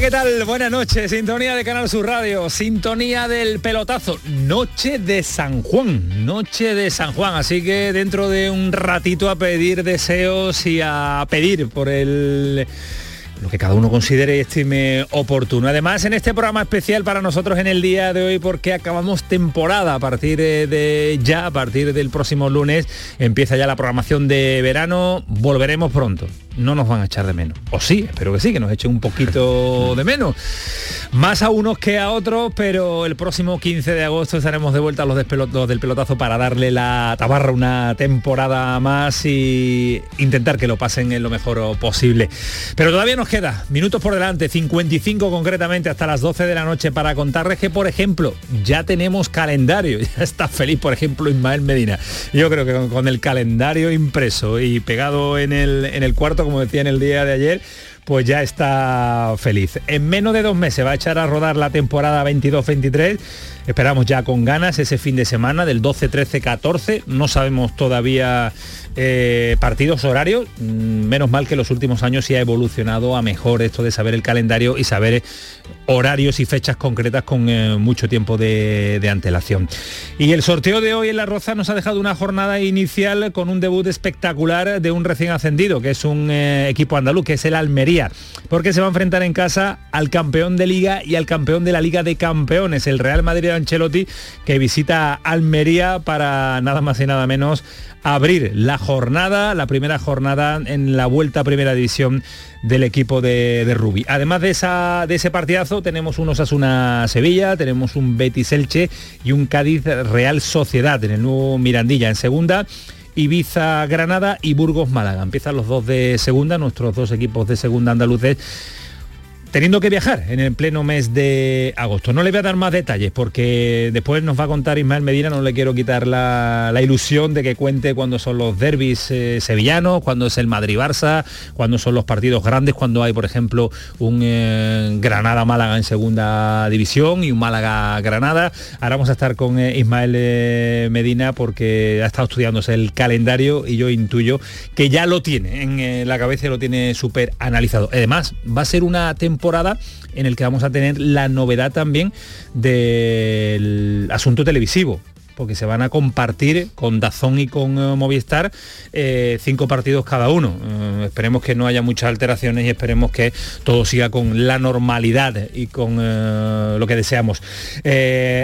¿Qué tal? Buenas noches. Sintonía de Canal Sur Radio, sintonía del pelotazo. Noche de San Juan, noche de San Juan. Así que dentro de un ratito a pedir deseos y a pedir por el lo que cada uno considere y estime oportuno. Además, en este programa especial para nosotros en el día de hoy, porque acabamos temporada a partir de ya, a partir del próximo lunes, empieza ya la programación de verano, volveremos pronto. No nos van a echar de menos. O sí, espero que sí, que nos echen un poquito de menos. Más a unos que a otros, pero el próximo 15 de agosto estaremos de vuelta a los, los del pelotazo para darle la tabarra una temporada más y intentar que lo pasen en lo mejor posible. Pero todavía nos queda minutos por delante, 55 concretamente hasta las 12 de la noche para contarles que, por ejemplo, ya tenemos calendario. Ya está feliz, por ejemplo, Ismael Medina. Yo creo que con, con el calendario impreso y pegado en el, en el cuarto, como decía en el día de ayer, pues ya está feliz. En menos de dos meses va a echar a rodar la temporada 22-23. Esperamos ya con ganas ese fin de semana del 12, 13, 14. No sabemos todavía eh, partidos horarios. Mm, Menos mal que los últimos años sí ha evolucionado a mejor esto de saber el calendario y saber horarios y fechas concretas con eh, mucho tiempo de, antelación. Y el sorteo de hoy en La Roza nos ha dejado una jornada inicial con un debut espectacular de un recién ascendido, que es un eh, equipo andaluz, que es el Almería, porque se va a enfrentar en casa al campeón de liga y al campeón de la Liga de Campeones, el Real Madrid de Ancelotti, que visita Almería para nada más y nada menos abrir la jornada, la primera jornada en la vuelta a primera división del equipo de, de Rubí. Además de, esa, de ese partidazo tenemos un Osasuna Sevilla, tenemos un Betis Elche y un Cádiz Real Sociedad en el nuevo Mirandilla en segunda. Ibiza Granada y Burgos Málaga. Empiezan los dos de segunda, nuestros dos equipos de segunda andaluces teniendo que viajar en el pleno mes de agosto. No le voy a dar más detalles porque después nos va a contar Ismael Medina, no le quiero quitar la, la ilusión de que cuente cuando son los derbis eh, sevillanos, cuando es el Madrid-Barça, cuando son los partidos grandes, cuando hay, por ejemplo, un eh, Granada-Málaga en segunda división y un Málaga-Granada. Ahora vamos a estar con eh, Ismael Medina porque ha estado estudiándose el calendario y yo intuyo que ya lo tiene en la cabeza y lo tiene súper analizado. Además, va a ser una temporada en el que vamos a tener la novedad también del asunto televisivo porque se van a compartir con Dazón y con eh, Movistar eh, cinco partidos cada uno. Eh, esperemos que no haya muchas alteraciones y esperemos que todo siga con la normalidad y con eh, lo que deseamos.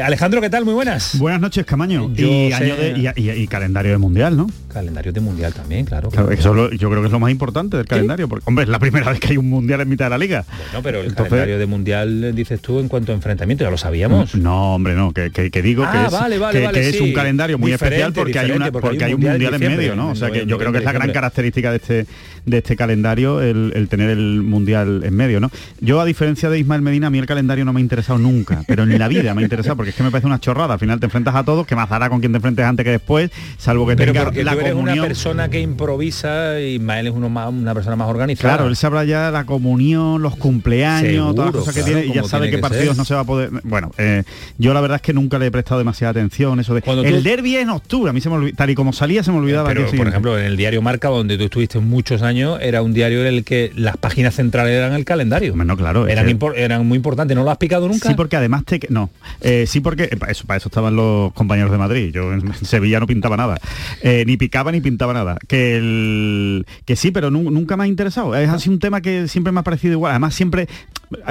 Alejandro, ¿qué tal? Muy buenas. Buenas noches, Camaño. Yo y, sé- año de- y- y- y calendario de mundial, ¿no? Calendario de mundial también, claro. Claro, eso lo- yo creo que es lo más importante del calendario, porque hombre, es la primera vez que hay un mundial en mitad de la liga. Bueno, pero el Entonces- calendario de mundial, dices tú, en cuanto a enfrentamiento, ya lo sabíamos. No, hombre, no, que, que- que digo que, Ah, es, vale, vale, que- vale, que es un calendario muy especial porque hay, una, porque porque hay un un mundial en medio, ¿no? O sea en que yo creo que es la gran característica de este de este calendario el, el tener el mundial en medio, ¿no? Yo a diferencia de Ismael Medina, a mí el calendario no me ha interesado nunca, pero en la vida me ha interesado porque es que me parece una chorrada. Al final te enfrentas a todos, que más dará con quien te enfrentes antes que después, salvo que Pero tengas porque la tú eres comunión. una persona que improvisa y Ismael es uno más, una persona más organizada. Claro, él sabrá ya la comunión, los cumpleaños, Seguro, todas las cosas que tiene y ya sabe qué que partidos ser. no se va a poder. Bueno, eh, yo la verdad es que nunca le he prestado demasiada atención. Eso Cuando tú- el derby es en octubre, a mí se me olvi- tal y como salía se me olvidaba. Pero, que sí. por ejemplo, en el diario Marca, donde tú estuviste muchos años, era un diario en el que las páginas centrales eran el calendario. Hombre, no, claro, Eran, que- impor- eran muy importantes. ¿No lo has picado nunca? Sí, porque además te... No, eh, sí porque... eh, para, eso, para eso estaban los compañeros de Madrid. Yo en Sevilla no pintaba nada. Eh, ni picaba ni pintaba nada. Que el, que sí, pero nu- nunca me ha interesado. Es así un tema que siempre me ha parecido igual. Además siempre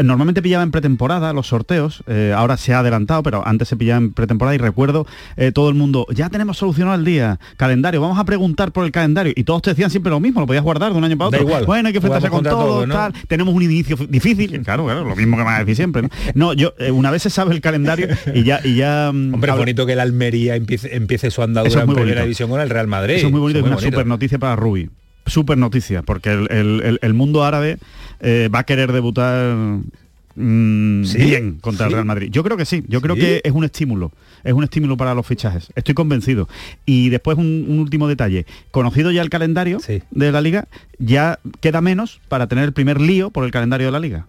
Normalmente pillaba en pretemporada los sorteos, eh, ahora se ha adelantado, pero antes se pillaba en pretemporada y recuerdo eh, todo el mundo, ya tenemos solucionado el día, calendario, vamos a preguntar por el calendario. Y todos te decían siempre lo mismo, lo podías guardar de un año para otro. igual. Bueno, hay que enfrentarse con todo, todo, ¿no? tal. Tenemos un inicio difícil, claro, claro, lo mismo que me vas a decir siempre. No, No, yo, eh, una vez se sabe el calendario y ya... Y ya mm, Hombre, es bonito que el Almería empiece, empiece su andadura es en primera división con el Real Madrid. Eso es muy bonito Eso una es muy bonito. super noticia para Rubi. Super noticia, porque el, el- mundo árabe eh, va a querer debutar mm, ¿Sí? bien contra el. Real Madrid. Yo creo que sí, yo creo que es un estímulo, es un estímulo para los fichajes. Estoy convencido. Y después un, un último detalle. Conocido ya el calendario de la liga, ya queda menos para tener el primer lío por el calendario de la liga.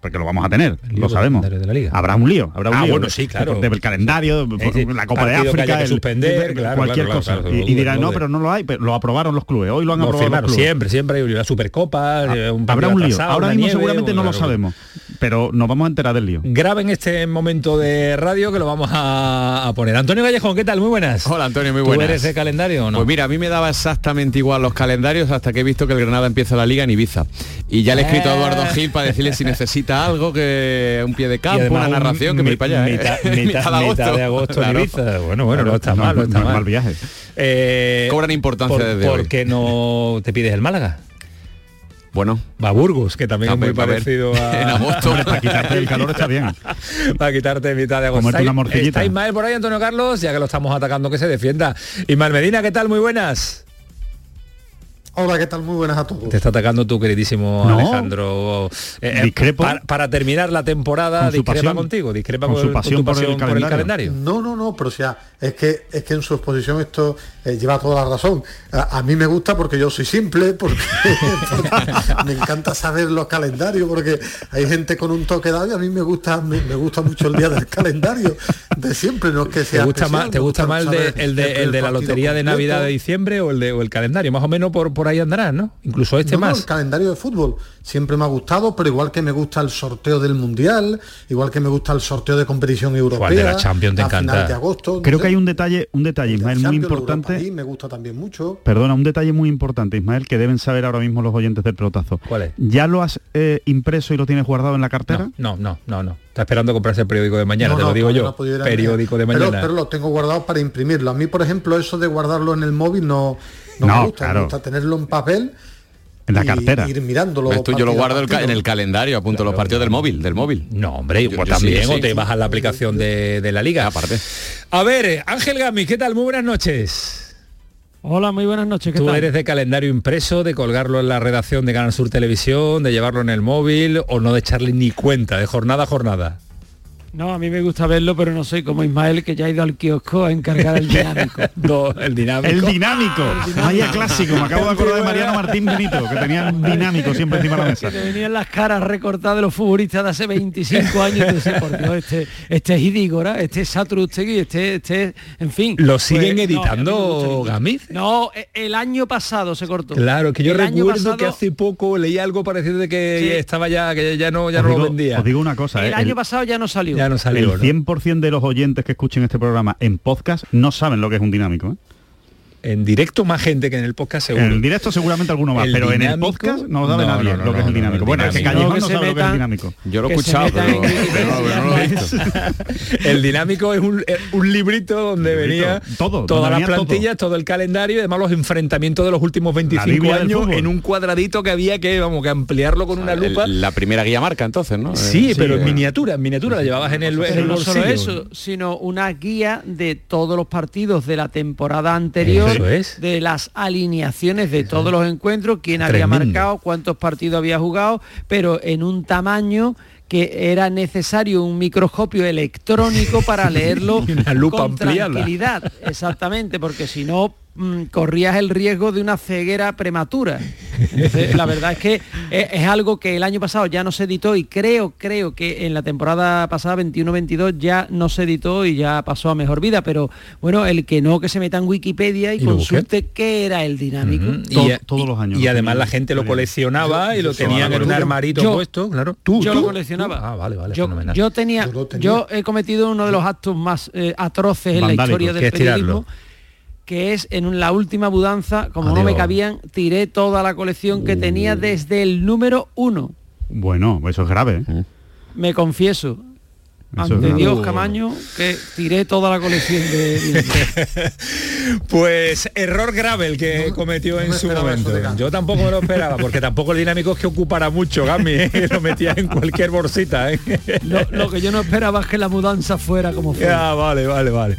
Porque lo vamos a tener, lo sabemos. calendario de la liga. Habrá un lío, habrá un Ah, lío. bueno, sí, claro. De- Del calendario, por sí, la Copa de que África, haya que el- suspender, claro, cualquier claro, cosa. claro, y, dirán, no, de- pero no lo hay, pero lo aprobaron los clubes. Hoy lo han Lo aprobado firmaron los clubes. siempre, siempre hay una supercopa, eh, un Habrá un lío. Ahora mismo nieve, seguramente no lo sabemos, pero nos vamos a enterar del lío. Graben este momento de radio que lo vamos a, a poner. Antonio Gallejón, ¿qué tal? Muy buenas. Hola Antonio, muy ¿Tú buenas. eres de calendario o no? Pues mira, a mí me daba exactamente igual los calendarios hasta que he visto que el Granada empieza la liga en Ibiza. Y ya le he escrito a Eduardo Eh. Gil para decirle si necesita algo, que un pie de campo, una un narración, que me mi- voy para allá. ¿eh? Mitad, mitad- mitad de agosto en Claro. Ibiza. Bueno, bueno, no está No, mal, no está es mal. mal viaje. Eh, Cobran importancia por, desde ¿Por hoy. qué no te pides el Málaga? Bueno, Va a Burgos, que también es muy a parecido a... En agosto. Hombre, para quitarte el calor está bien. para quitarte mitad de agosto. Comerte una ¿Está- morcillita. ¿Está Ismael por ahí, Antonio Carlos? Ya que lo estamos atacando, que se defienda. Ismael Medina, ¿qué tal? Muy buenas. Hola, ¿qué tal? Muy buenas a todos. Te está atacando tu queridísimo No. Alejandro. Eh, eh, Discrepo. Para, para terminar la temporada, Con discrepa pasión. contigo, discrepa Con con, su con pasión tu por el pasión por el calendario. calendario. No, no, no, pero o sea, es que es que en su exposición esto eh, lleva toda la razón. A, a mí me gusta porque yo soy simple, porque, me encanta saber los calendarios, porque hay gente con un toque dado y a mí me gusta, me, me gusta mucho el día del calendario de siempre, no es que ¿Te sea gusta especial, más, te gusta más el de, el de, el de la lotería de. Navidad de diciembre o el, de, o el calendario? Más o menos por, por ahí andarás, ¿no? Incluso este No, no, más. el calendario de fútbol siempre me ha gustado, pero igual que me gusta el sorteo del mundial, igual que me gusta el sorteo de competición europea. Juan, de la Champions te encanta. de agosto. no Creo sé. que hay un detalle, un detalle, El Ismael, muy importante. League me gusta también mucho. Perdona, un detalle muy importante, Ismael, que deben saber ahora mismo los oyentes del pelotazo. ¿Cuál es? ¿Ya lo has eh, impreso y lo tienes guardado en la cartera? No, no, no, no. Está esperando comprarse el periódico de mañana, No, te no, lo digo yo. no periódico de pero- mañana. Pero, lo tengo guardado para imprimirlo. A mí, por ejemplo, eso de guardarlo en el móvil no, no, No, me gusta. claro. Me gusta tenerlo en papel. En la y cartera. Ir mirándolo. Esto yo lo guardo el en el calendario, apunto los partidos del móvil, del móvil. No, hombre, Yo- pues yo sí, también, sí, o te sí. bajas la aplicación de, de la liga. Aparte. A ver, Ángel Gami, ¿qué tal? Muy buenas noches. Hola, muy buenas noches. ¿qué Tú tal? eres de calendario impreso, de colgarlo en la redacción de Canal Sur Televisión, de llevarlo en el móvil o no de echarle ni cuenta, de jornada a jornada. No, a mí me gusta verlo, pero no soy como Ismael que ya ha ido al kiosco a encargar el dinámico. No, el dinámico. El dinámico. Vaya clásico. Me acabo de acordar de Mariano Martín Benito, que tenía un dinámico siempre encima de la mesa. que te venían las caras recortadas de los futbolistas de hace 25 años. Y por Dios, este, este es Idígora, este es Satrustegui, este, este, en fin. ¿Lo siguen Pues, no, mí editando, mucho. Gamiz? No, e- el año pasado se cortó. Claro, que yo El recuerdo que hace poco leí algo parecido de que Sí. estaba ya, que ya no, ya Os no lo vendía. Os digo una cosa, El ¿eh? año el, pasado ya no salió. Ya no salió. el ¿no? 100% de los oyentes que escuchen este programa en podcast no saben lo que es un dinámico. ¿eh? En directo más gente que en el podcast seguro. En el directo seguramente alguno más, El pero en el podcast no sabe no, nadie no, no, lo que es el dinámico. no, el bueno, es que. Callejón No, que no se sabe lo que es el dinámico. Yo lo he escuchado, pero, no, pero no lo he visto. El dinámico es un, un librito donde Librito, venía todo, todas donde las todo. plantillas, todo. el calendario y además los enfrentamientos de los últimos 25 Biblia del años en un cuadradito que había que, vamos, que ampliarlo con una lupa. El- La primera guía marca entonces, ¿no? Sí, Eh, pero en miniatura, en miniatura la llevabas en el, no solo eso, sino una guía de todos los partidos de la temporada anterior, Es. de las alineaciones de todos los encuentros, quién había marcado, cuántos partidos había jugado, pero en un tamaño que era necesario un microscopio electrónico para leerlo una lupa con ampliada. tranquilidad, exactamente, porque si no mm, corrías el riesgo de una ceguera prematura. Entonces, la verdad es que es, es algo que el año pasado ya no se editó y creo, creo que en la temporada pasada 21-22 ya no se editó y ya pasó a mejor vida, pero bueno, el que no que se meta en Wikipedia y, consulte qué era el dinámico. Y- todos los años Y además la gente lo coleccionaba y lo tenían en un armarito yo- puesto, claro. Tú, yo tú. lo coleccionaba. Ah, vale, vale, yo, fenomenal. yo tenía, Yo lo tenía. yo he cometido uno de los actos más eh, atroces en la historia del periodismo, que es en la última mudanza, como no me cabían, tiré toda la colección que tenía desde el número uno. Bueno, eso es grave. ¿eh? Me confieso, ante Dios Camaño que tiré toda la colección de pues error grave el que cometió en su momento. Yo tampoco me lo esperaba porque tampoco el dinámico es que ocupara mucho Gami ¿eh? lo metía en cualquier bolsita ¿eh? lo, que yo no esperaba es que la mudanza fuera como fue. Ah, vale vale vale.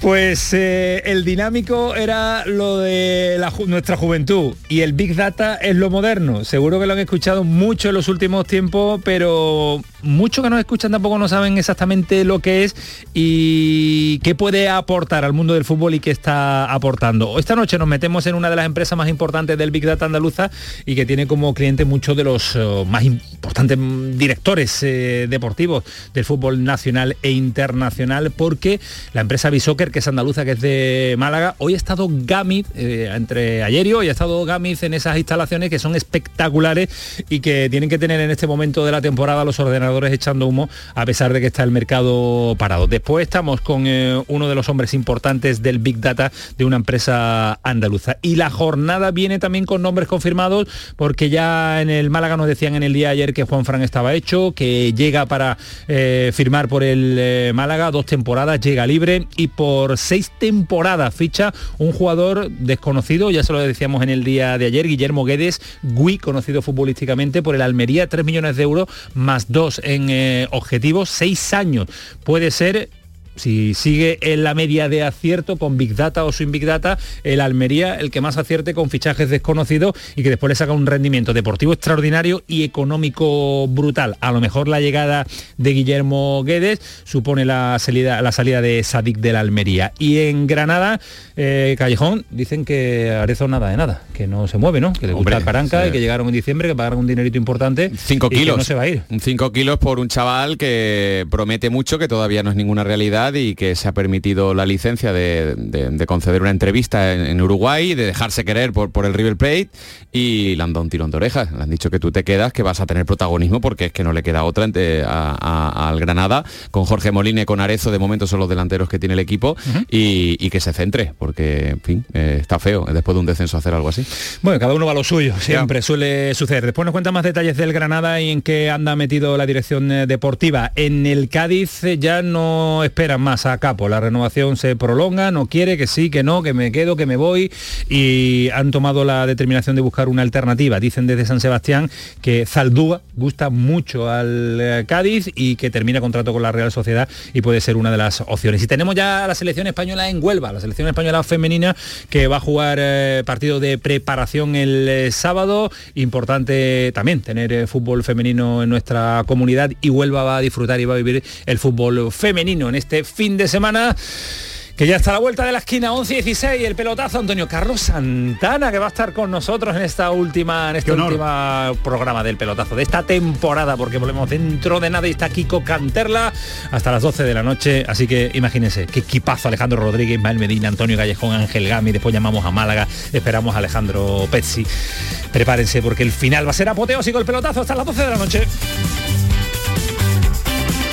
Pues eh, el dinámico era lo de nuestra juventud y el big data es lo moderno. Seguro que lo han escuchado mucho en los últimos tiempos pero muchos que nos escuchan tampoco no saben exactamente lo que es y qué puede aportar al mundo del fútbol y qué está aportando. Esta noche nos metemos en una de las empresas más importantes del Big Data andaluza y que tiene como cliente muchos de los eh, más importantes directores eh, deportivos del fútbol nacional e internacional porque la empresa Bisoccer, que es andaluza, que es de Málaga, hoy ha estado Gamit, eh, entre ayer y hoy ha estado Gamit en esas instalaciones que son espectaculares y que tienen que tener en este momento de la temporada los ordenadores echando humo a pesar de que está el mercado parado. Después estamos con eh, uno de los hombres importantes del Big Data de una empresa andaluza. Y la jornada viene también con nombres confirmados porque ya en el Málaga nos decían en el día ayer que Juan Fran estaba hecho, que llega para eh, firmar por el eh, Málaga dos temporadas, llega libre y por seis temporadas ficha un jugador desconocido, ya se lo decíamos en el día de ayer, Guillermo Guedes, Gui, conocido futbolísticamente por el Almería, 3 millones de euros más dos en objetivos, seis años. Puede ser si sigue en la media de acierto con Big Data o sin Big Data, el Almería el que más acierte con fichajes desconocidos y que después le saca un rendimiento deportivo extraordinario y económico brutal. A lo mejor la llegada de Guillermo Guedes supone la salida, la salida de Sadik de la Almería. Y en Granada, eh, Callejón, dicen que Arezo nada de nada, que no se mueve, ¿no? Que le gusta Caranca y que llegaron en diciembre, que pagaron un dinerito importante. 5 kilos. no se va a ir. 5 kilos por un chaval que promete mucho, que todavía no es ninguna realidad y que se ha permitido la licencia de, conceder una entrevista en, Uruguay, de dejarse querer por, por el River Plate y le han dado un tirón de orejas. Le han dicho que tú te quedas, que vas a tener protagonismo porque es que no le queda otra al Granada. Con Jorge Molina y con Arezo de momento son los delanteros que tiene el equipo y, que se centre porque, en fin, eh, está feo después de un descenso hacer algo así. Bueno, cada uno va a lo suyo, siempre suele suceder. Después nos cuenta más detalles del Granada y en qué anda metido la dirección eh, deportiva. En el Cádiz eh, ya no espera más a capo. La renovación se prolonga, no quiere, que sí, que no, que me quedo, que me voy y han tomado la determinación de buscar una alternativa. Dicen desde San Sebastián que Zaldúa gusta mucho al eh, Cádiz y que termina contrato con la Real Sociedad y puede ser una de las opciones. Y tenemos ya la selección española en Huelva, la selección española femenina que va a jugar eh, partido de preparación el eh, sábado. Importante también tener fútbol femenino en nuestra comunidad y Huelva va a disfrutar y va a vivir el fútbol femenino en este fin de semana que ya está a la vuelta de la esquina 11 y 16 el pelotazo Antonio Carlos Santana que va a estar con nosotros en esta última en este último programa del pelotazo de esta temporada porque volvemos dentro de nada y está Kiko Canterla hasta las 12 de la noche. Así que imagínense qué equipazo Alejandro Rodríguez Mael Medina Antonio Callejón Ángel Gami después llamamos a Málaga esperamos a Alejandro Pezzi. Prepárense porque el final va a ser apoteósico el pelotazo hasta las 12 de la noche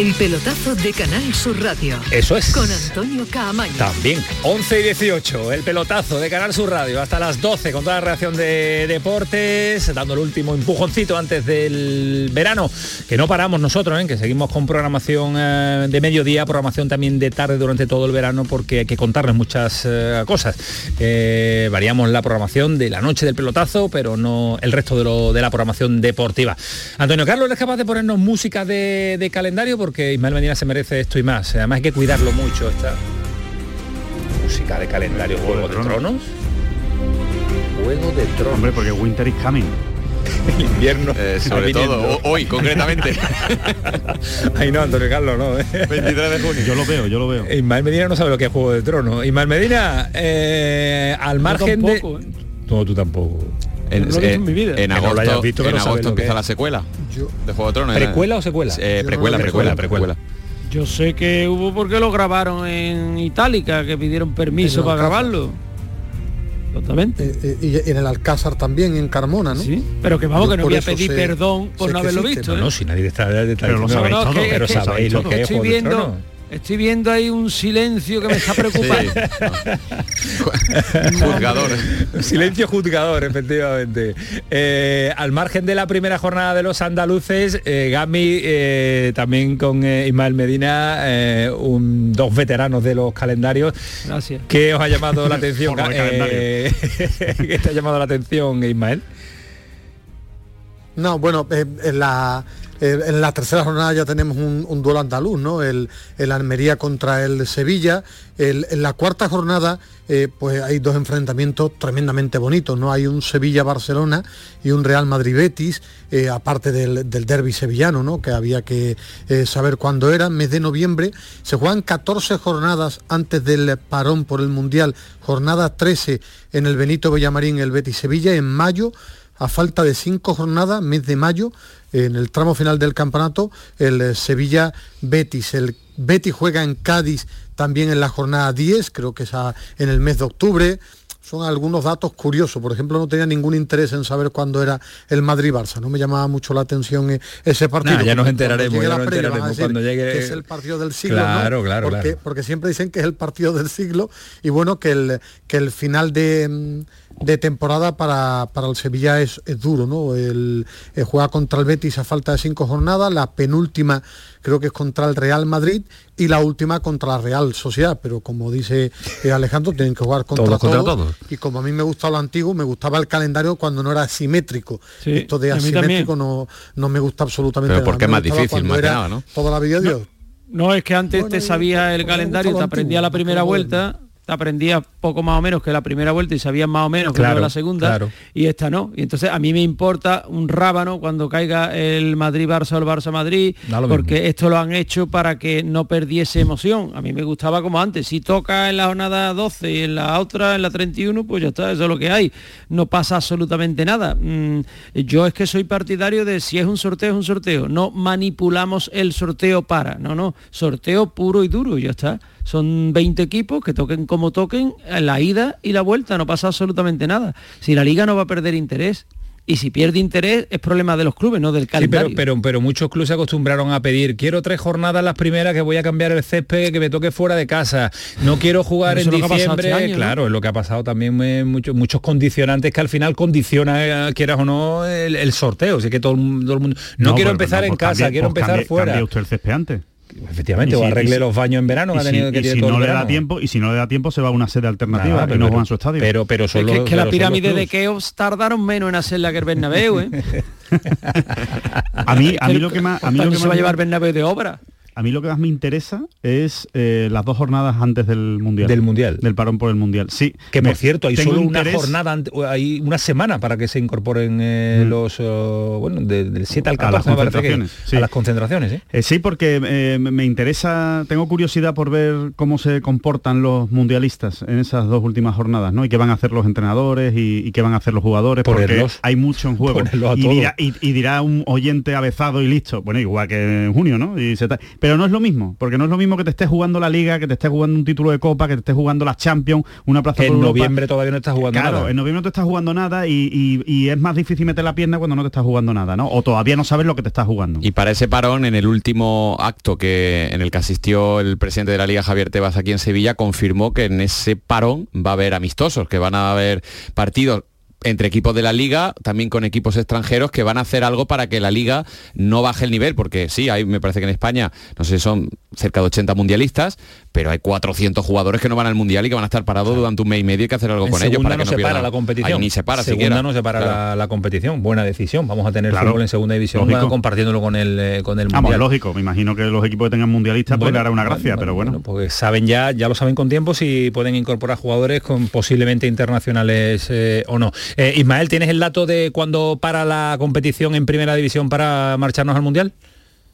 El pelotazo de Canal Sur Radio. Eso es. Con Antonio Caamaño. También. 11 y 18, el pelotazo de Canal Sur Radio. Hasta las 12 con toda la reacción de deportes, dando el último empujoncito antes del verano. Que no paramos nosotros, ¿eh? que seguimos con programación eh, de mediodía, programación también de tarde durante todo el verano, porque hay que contarles muchas eh, cosas. Eh, variamos la programación de la noche del pelotazo, pero no el resto de, lo, de la programación deportiva. Antonio Carlos, ¿eres capaz de ponernos música de, de calendario? Porque Ismael Medina se merece esto y más. Además hay que cuidarlo mucho esta música de calendario, Juego de Tronos. Juego de Tronos. Hombre, porque Winter is coming. El invierno. Eh, sobre viniendo. todo, ho- hoy concretamente. Ay no, Antonio Carlos, no. ¿eh? 23 de junio. Yo lo veo, yo lo veo. Ismael Medina no sabe lo que es Juego de Tronos. Ismael Medina, eh, al margen tampoco, de... ¿eh? No, tú tampoco. En, No lo he visto en mi vida. en no agosto, visto, en agosto empieza la secuela Yo- de Juego de Tronos. ¿eh? ¿Precuela o secuela? Eh, precuela, no precuela, precuela. Yo sé que hubo porque lo grabaron en Itálica, que pidieron permiso para Alcázar. grabarlo. Totalmente. Eh, eh, y en el Alcázar también, en Carmona, ¿no? Sí, pero que vamos, Yo que no voy a pedir sé- perdón por sé no haberlo existe, visto. No, ¿eh? no, si nadie está Pero lo sabéis no, todo. que- pero sabéis lo que es estoy viendo. Estoy viendo ahí un silencio que me está preocupando. Juzgador. Silencio juzgador, efectivamente. Eh, al margen de la primera jornada de los andaluces, eh, Gami, eh, también con eh, Ismael Medina, eh, un- dos veteranos de los calendarios. Gracias. ¿Qué os ha llamado la atención? Eh, ¿Qué te ha llamado la atención, Ismael? No, bueno, eh, en, la, eh, en la tercera jornada ya tenemos un, duelo andaluz, ¿no? El, el Almería contra el Sevilla. En la cuarta jornada, eh, pues hay dos enfrentamientos tremendamente bonitos, ¿no? Hay un Sevilla-Barcelona y un Real Madrid-Betis, eh, aparte del, derby sevillano, ¿no? Que había que saber cuándo era, mes de noviembre. Se juegan 14 jornadas antes del parón por el Mundial, jornada 13 en el Benito Villamarín, el Betis-Sevilla, en mayo a falta de cinco jornadas, mes de mayo, en el tramo final del campeonato, el eh, Sevilla Betis. El Betis juega en Cádiz también en la jornada 10, creo que es a- en el mes de octubre. Son algunos datos curiosos. Por ejemplo, no tenía ningún interés en saber cuándo era el Madrid-Barça. No me llamaba mucho la atención eh, ese partido. Nah, ya nos Cuando enteraremos, llegue ya la nos previa van a enteraremos decir cuando llegue- que es el partido del siglo. ¿no? Claro, claro, porque, claro. porque siempre dicen que es el partido del siglo y bueno, que el, que el final de, mm, de temporada para, para el Sevilla es, es duro, ¿no? El, juega contra el Betis a falta de cinco jornadas, la penúltima creo que es contra el Real Madrid y la última contra la Real Sociedad, pero como dice eh, Alejandro, tienen que jugar contra Todos contra todos, todos. y como a mí me gusta lo antiguo, me gustaba el calendario cuando no era simétrico. Sí, Esto de asimétrico no, no me gusta absolutamente Pero nada. porque es más gustaba difícil, más nada, ¿no? Toda la vida de Dios. No, es que antes Bueno, te sabía el calendario, te aprendía la primera vuelta, aprendía poco más o menos que la primera vuelta y sabías más o menos que Claro, la segunda claro. y esta no. Y entonces a mí me importa un rábano cuando caiga el Madrid-Barça o el Barça-Madrid, porque mismo. esto lo han hecho para que no perdiese emoción. A mí me gustaba como antes. Si toca en la jornada 12 y en la otra, en la 31, pues ya está, eso es lo que hay. No pasa absolutamente nada. Mm, yo es que soy partidario de si es un sorteo, es un sorteo. No manipulamos el sorteo para. No, no. Sorteo puro y duro, ya está. Son 20 equipos que toquen como toquen en la ida y la vuelta, no pasa absolutamente nada. Si la liga no va a perder interés. Y si pierde interés es problema de los clubes, no del Sí, calendario. pero, pero, pero muchos clubes se acostumbraron a pedir, quiero tres jornadas las primeras que voy a cambiar el césped que me toque fuera de casa. No quiero jugar en diciembre. este año, ¿no? claro, es lo que ha pasado también eh, muchos muchos condicionantes que al final condiciona, eh, quieras o no, el, el sorteo. Así que todo, el mu- todo el mundo. No, quiero pero- empezar no, en pues casa, quiero pues empezar cambie- fuera. cambie usted el césped antes. Efectivamente, Y o si- arregle si- los baños en verano, ha si, tenido que y si todo el no le da tiempo y si no le da tiempo se va a una sede alternativa Nada, pero- no juega en su estadio. Pero, pero Es son que, los- que la pirámide de. Keops tardaron menos en hacerla que el Bernabéu, ¿eh? a mí, a mí lo que más, a mí lo ¿Cuánto que se va a llevar Bernabéu de obra? A mí lo que más me interesa es eh, las dos jornadas antes del mundial. Del Mundial. Del parón por el mundial. Sí. Que me- por cierto, hay solo una interés- jornada, hay una semana para que se incorporen eh, los, oh, bueno, de- del 7 al A las 14 me parece que- concentraciones, sí. a las concentraciones. ¿eh? Sí, porque me- interesa, tengo curiosidad por ver cómo se comportan los mundialistas en esas dos últimas jornadas, ¿no? Y qué van a hacer los entrenadores y, y qué van a hacer los jugadores, Ponerlos. porque hay mucho en juego. Y dirá, y- y dirá un oyente avezado y listo, bueno, igual que en junio, ¿no? Y se ta- Pero Pero no es lo mismo, porque no es lo mismo que te estés jugando la Liga, que te estés jugando un título de Copa, que te estés jugando la Champions, una plaza Que por en Europa. noviembre todavía no estás jugando Claro, nada. en noviembre no te estás jugando nada y, y- y es más difícil meter la pierna cuando no te estás jugando nada, ¿no? O todavía no sabes lo que te estás jugando. Y para ese parón, en el último acto que en el que asistió el presidente de la Liga, Javier Tebas, aquí en Sevilla, confirmó que en ese parón va a haber amistosos, que van a haber partidos entre equipos de la liga, también con equipos extranjeros que van a hacer algo para que la liga no baje el nivel, porque sí, hay, me parece que en España, no sé son cerca de 80 mundialistas, pero hay 400 jugadores que no van al mundial y que van a estar parados durante un mes y medio y hay que hacer algo En con ellos para que no no se para pierdan. la competición. Ahí ni se para segunda siquiera. no se para Claro. la, la competición. Buena decisión. Vamos a tener Claro. fútbol en segunda división Lógico. compartiéndolo con el eh, con el Vamos, mundial. lógico, me imagino que los equipos que tengan mundialistas pues Bueno, le hará una gracia, bueno, pero bueno. bueno, porque saben ya, ya lo saben con tiempo si pueden incorporar jugadores con posiblemente internacionales eh, o no. Eh, Ismael, ¿tienes el dato de cuándo para la competición en primera división para marcharnos al mundial?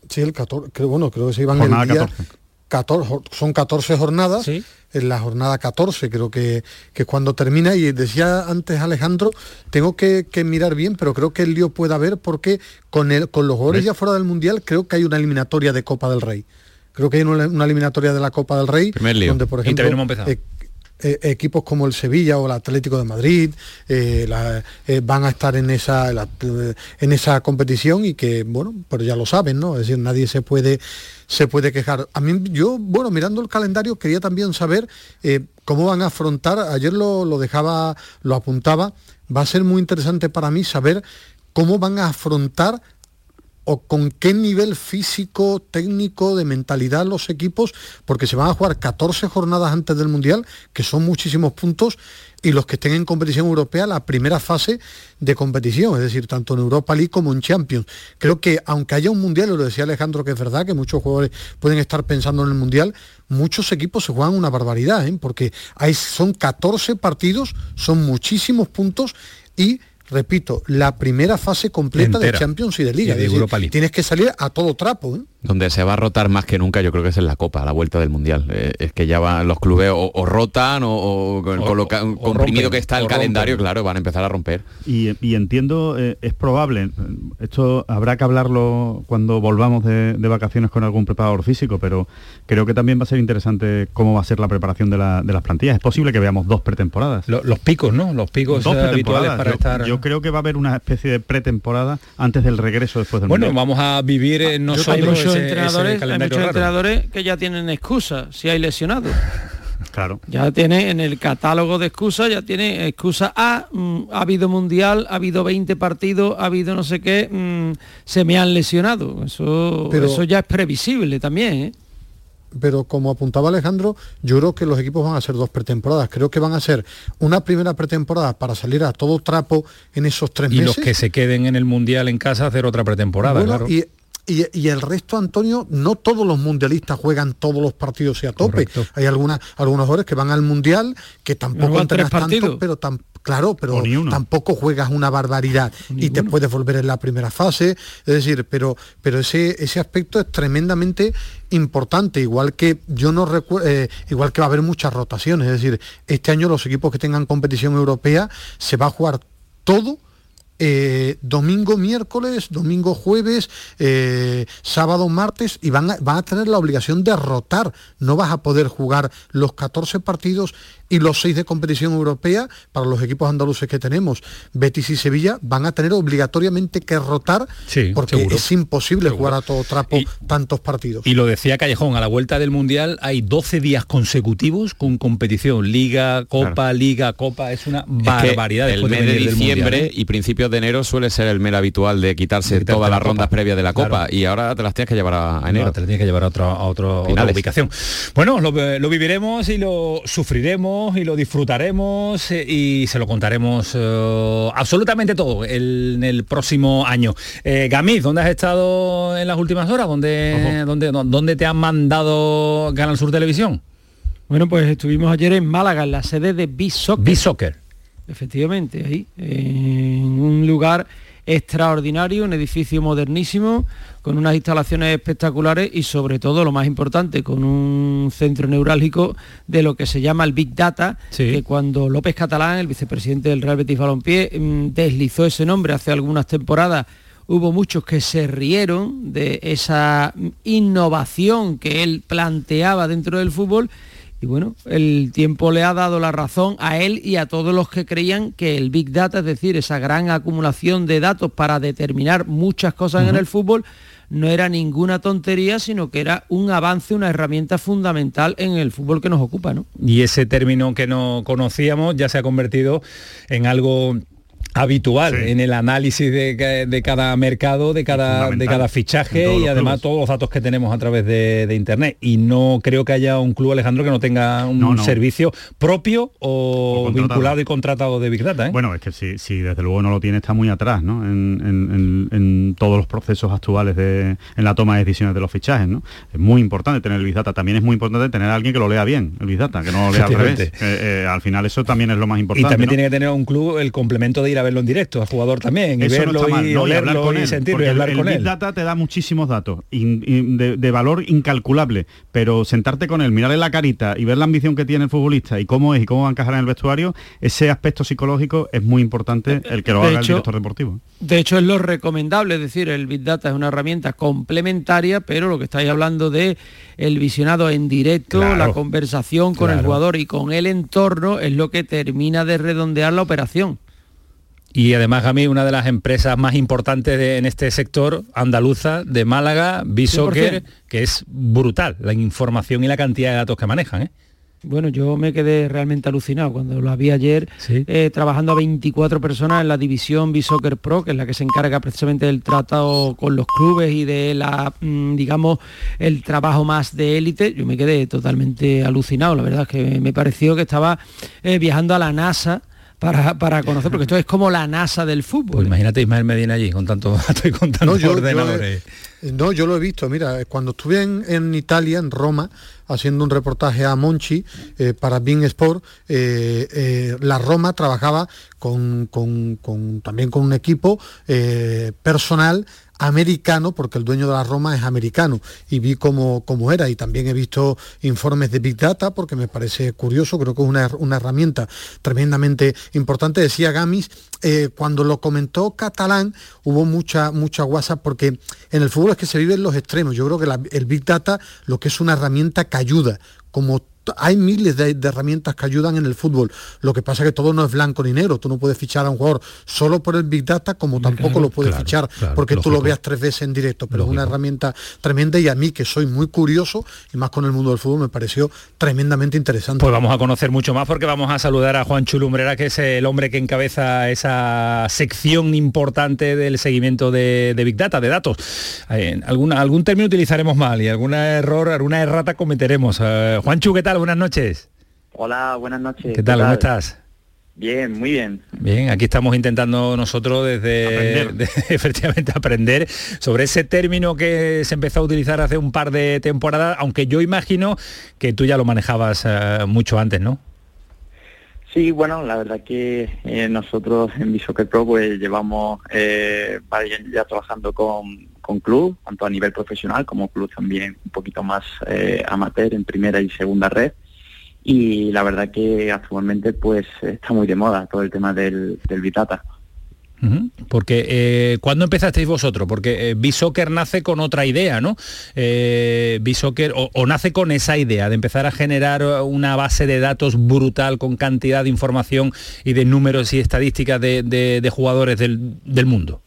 Sí, el 14, creo, bueno, creo que se iban Jornada el día 14. 14, jo- son 14 jornadas. Sí. En la jornada 14 creo que, que es cuando termina y decía antes Alejandro, tengo que, que mirar bien, pero creo que el lío puede haber porque con, el, con los jugadores ya fuera del Mundial creo que hay una eliminatoria de Copa del Rey. Creo que hay una, una eliminatoria de la Copa del Rey Primer lío. donde por ejemplo eh, equipos como el Sevilla o el Atlético de Madrid eh, eh, van a estar en esa en esa competición y que bueno pero ya lo saben no es decir nadie se puede se puede quejar. A mí yo bueno mirando el calendario quería también saber cómo van a afrontar ayer lo, lo dejaba lo apuntaba va a ser muy interesante para mí saber cómo van a afrontar o con qué nivel físico, técnico, de mentalidad los equipos, porque se van a jugar 14 jornadas antes del Mundial, que son muchísimos puntos, y los que estén en competición europea, la primera fase de competición, es decir, tanto en Europa League como en Champions. Creo que aunque haya un Mundial, lo decía Alejandro, que es verdad que muchos jugadores pueden estar pensando en el Mundial, muchos equipos se juegan una barbaridad, ¿eh? porque hay, son 14 partidos, son muchísimos puntos, y repito, la primera fase completa Entera. de Champions y de Liga. Y de es decir, Europa League. tienes que salir a todo trapo. ¿eh? Donde se va a rotar más que nunca, yo creo que es en la Copa, a la vuelta del Mundial. Eh, es que ya van los clubes o, o rotan o, o lo ca- comprimido rompen, que está el calendario, rompen. claro, van a empezar a romper. Y, y entiendo, eh, es probable, esto habrá que hablarlo cuando volvamos de, de vacaciones con algún preparador físico, pero creo que también va a ser interesante cómo va a ser la preparación de, la- de las plantillas. Es posible que veamos dos pretemporadas. Lo- los picos, ¿no? Los picos Dos habituales para yo, estar. yo creo que va a haber una especie de pretemporada antes del regreso después del bueno, Mundial. vamos a vivir eh, hay nosotros muchos ese- ese entrenadores, hay muchos raro. entrenadores que ya tienen excusa si hay lesionados. Claro. Ya tiene en el catálogo de excusas, ya tiene excusa A, mm, ha habido mundial, ha habido 20 partidos, ha habido no sé qué, mm, se me han lesionado. Eso, Pero- eso ya es previsible también, ¿eh? Pero como apuntaba Alejandro, yo creo que los equipos van a ser dos pretemporadas. Creo que van a ser una primera pretemporada para salir a todo trapo en esos tres Y meses. los que se queden en el mundial en casa hacer otra pretemporada, Bueno, claro. y, y- y el resto, Antonio, no todos los mundialistas juegan todos los partidos y a tope. Correcto. Hay algunas, algunos jugadores que van al mundial que tampoco tres entrenas tanto, partidos. pero claro, pero tampoco juegas una barbaridad y te puedes volver en la primera fase. Es decir, pero, pero ese, ese aspecto es tremendamente importante, igual que yo no recuerdo, igual que va a haber muchas rotaciones. Es decir, este año los equipos que tengan competición europea se va a jugar todo eh, domingo, miércoles, domingo, jueves, eh, sábado, martes, y van a, van a tener la obligación de rotar. No vas a poder jugar los 14 partidos y los 6 de competición europea para los equipos andaluces que tenemos. Betis y Sevilla van a tener obligatoriamente que rotar Sí, porque seguro. es imposible Seguro. jugar a todo trapo Y- tantos partidos. Y lo decía Callejón, a la vuelta del Mundial hay 12 días consecutivos con competición. Liga, Copa, Liga, Copa. Es una Es que barbaridad. el después mes de diciembre Mundial, ¿eh? y principios de enero suele ser el mes habitual de quitarse todas la las rondas previas de la Copa Claro. y ahora te las tienes que llevar a, enero. No, te lo tienes que llevar a, otro, a otro- otra ubicación. Bueno, lo, lo viviremos y lo sufriremos y lo disfrutaremos eh, y se lo contaremos eh, absolutamente todo el- en el próximo año. Eh, Gamiz, ¿dónde has estado en las últimas horas? ¿Dónde, dónde, dónde te han mandado Canal Sur Televisión? Bueno, pues estuvimos ayer en Málaga, en la sede de B-Soccer. B-Soccer. Efectivamente, ahí, en un lugar extraordinario, un edificio modernísimo, con unas instalaciones espectaculares y sobre todo, lo más importante, con un centro neurálgico de lo que se llama el Big Data, Sí. que cuando López Catalán, el vicepresidente del Real Betis Balompié, mm, deslizó ese nombre hace algunas temporadas, hubo muchos que se rieron de esa innovación que él planteaba dentro del fútbol y bueno, el tiempo le ha dado la razón a él y a todos los que creían que el Big Data, es decir, esa gran acumulación de datos para determinar muchas cosas en el fútbol, no era ninguna tontería, sino que era un avance, una herramienta fundamental en el fútbol que nos ocupa. ¿no? Y ese término que no conocíamos ya se ha convertido en algo habitual en el análisis de, cada mercado, de cada, de cada fichaje y además todos los datos que tenemos a través de, internet. Y no creo que haya un club, Alejandro, que no tenga un servicio propio o, vinculado y contratado de Big Data. ¿eh? Bueno, es que si, si, desde luego no lo tiene, está muy atrás ¿no? en, todos los procesos actuales de, en la toma de decisiones de los fichajes. ¿no? Es muy importante tener el Big Data. También es muy importante tener a alguien que lo lea bien, el Big Data, que no lo lea al revés. Eh, eh, al final eso también es lo más importante. Y también tiene que tener un club el complemento de ir a verlo en directo, al jugador también, y verlo y, olerlo y, sentirlo y hablar el, con Big Data te da muchísimos datos de, valor incalculable, pero sentarte con él, mirarle la carita y ver la ambición que tiene el futbolista y cómo es y cómo va a encajar en el vestuario, ese aspecto psicológico es muy importante el que lo haga el director deportivo. De hecho es lo recomendable, es decir, el Big Data es una herramienta complementaria, pero lo que estáis hablando de el visionado en directo, la conversación con el jugador y con el entorno es lo que termina de redondear la operación. Y además a mí una de las empresas más importantes en este sector andaluza de Málaga, Bisoccer, que es brutal la información y la cantidad de datos que manejan. ¿eh? Bueno, yo me quedé realmente alucinado cuando lo vi ayer eh, trabajando a 24 personas en la división B-Soccer Pro, que es la que se encarga precisamente del tratado con los clubes y de la, mm, digamos, el trabajo más de élite. Yo me quedé totalmente alucinado, la verdad es que me pareció que estaba eh, viajando a la NASA para, conocer, porque esto es como la NASA del fútbol. Pues imagínate Ismael Medina allí con tanto y con tantos ordenadores. no, yo lo he visto, mira, cuando estuve en, Italia, en Roma, haciendo un reportaje a Monchi eh, para Bing Sport, eh, eh, la Roma trabajaba con, también con un equipo personal americano, porque el dueño de la Roma es americano, y vi cómo, cómo, era, y también he visto informes de Big Data, porque me parece curioso, creo que es una, herramienta tremendamente importante. Decía Gamis, eh, cuando lo comentó Catalán, hubo mucha, mucha WhatsApp, porque en el fútbol es que se viven los extremos. Yo creo que el Big Data lo que es una herramienta que ayuda, como hay miles de, herramientas que ayudan en el fútbol. Lo que pasa es que todo no es blanco ni negro. Tú no puedes fichar a un jugador solo por el Big Data como tampoco lo puedes fichar porque tú lo veas tres veces en directo. Pero es una herramienta tremenda y a mí que soy muy curioso y más con el mundo del fútbol me pareció tremendamente interesante. Pues vamos a conocer mucho más porque vamos a saludar a Juan Chulumbrera, que es el hombre que encabeza esa sección importante del seguimiento de, Big Data, de datos. Eh, algún término utilizaremos mal y algún error, alguna errata cometeremos. Eh, Juanchu, ¿qué tal? Buenas noches. Hola, buenas noches. ¿Qué tal? ¿Cómo estás? Bien, muy bien. Bien, aquí estamos intentando nosotros desde efectivamente aprender sobre ese término que se empezó a utilizar hace un par de temporadas, aunque yo imagino que tú ya lo manejabas eh, mucho antes, ¿no? Sí, bueno, la verdad que eh, nosotros en Bisoccer Pro pues llevamos eh, ya trabajando con, con club, tanto a nivel profesional como club también un poquito más eh, amateur en primera y segunda red. Y la verdad que actualmente pues está muy de moda todo el tema del, del Bitata. Porque eh, ¿cuándo empezasteis vosotros? Porque eh, nace con otra idea, ¿no? Eh, o, nace con esa idea de empezar a generar una base de datos brutal con cantidad de información y de números y estadísticas de, jugadores del, mundo.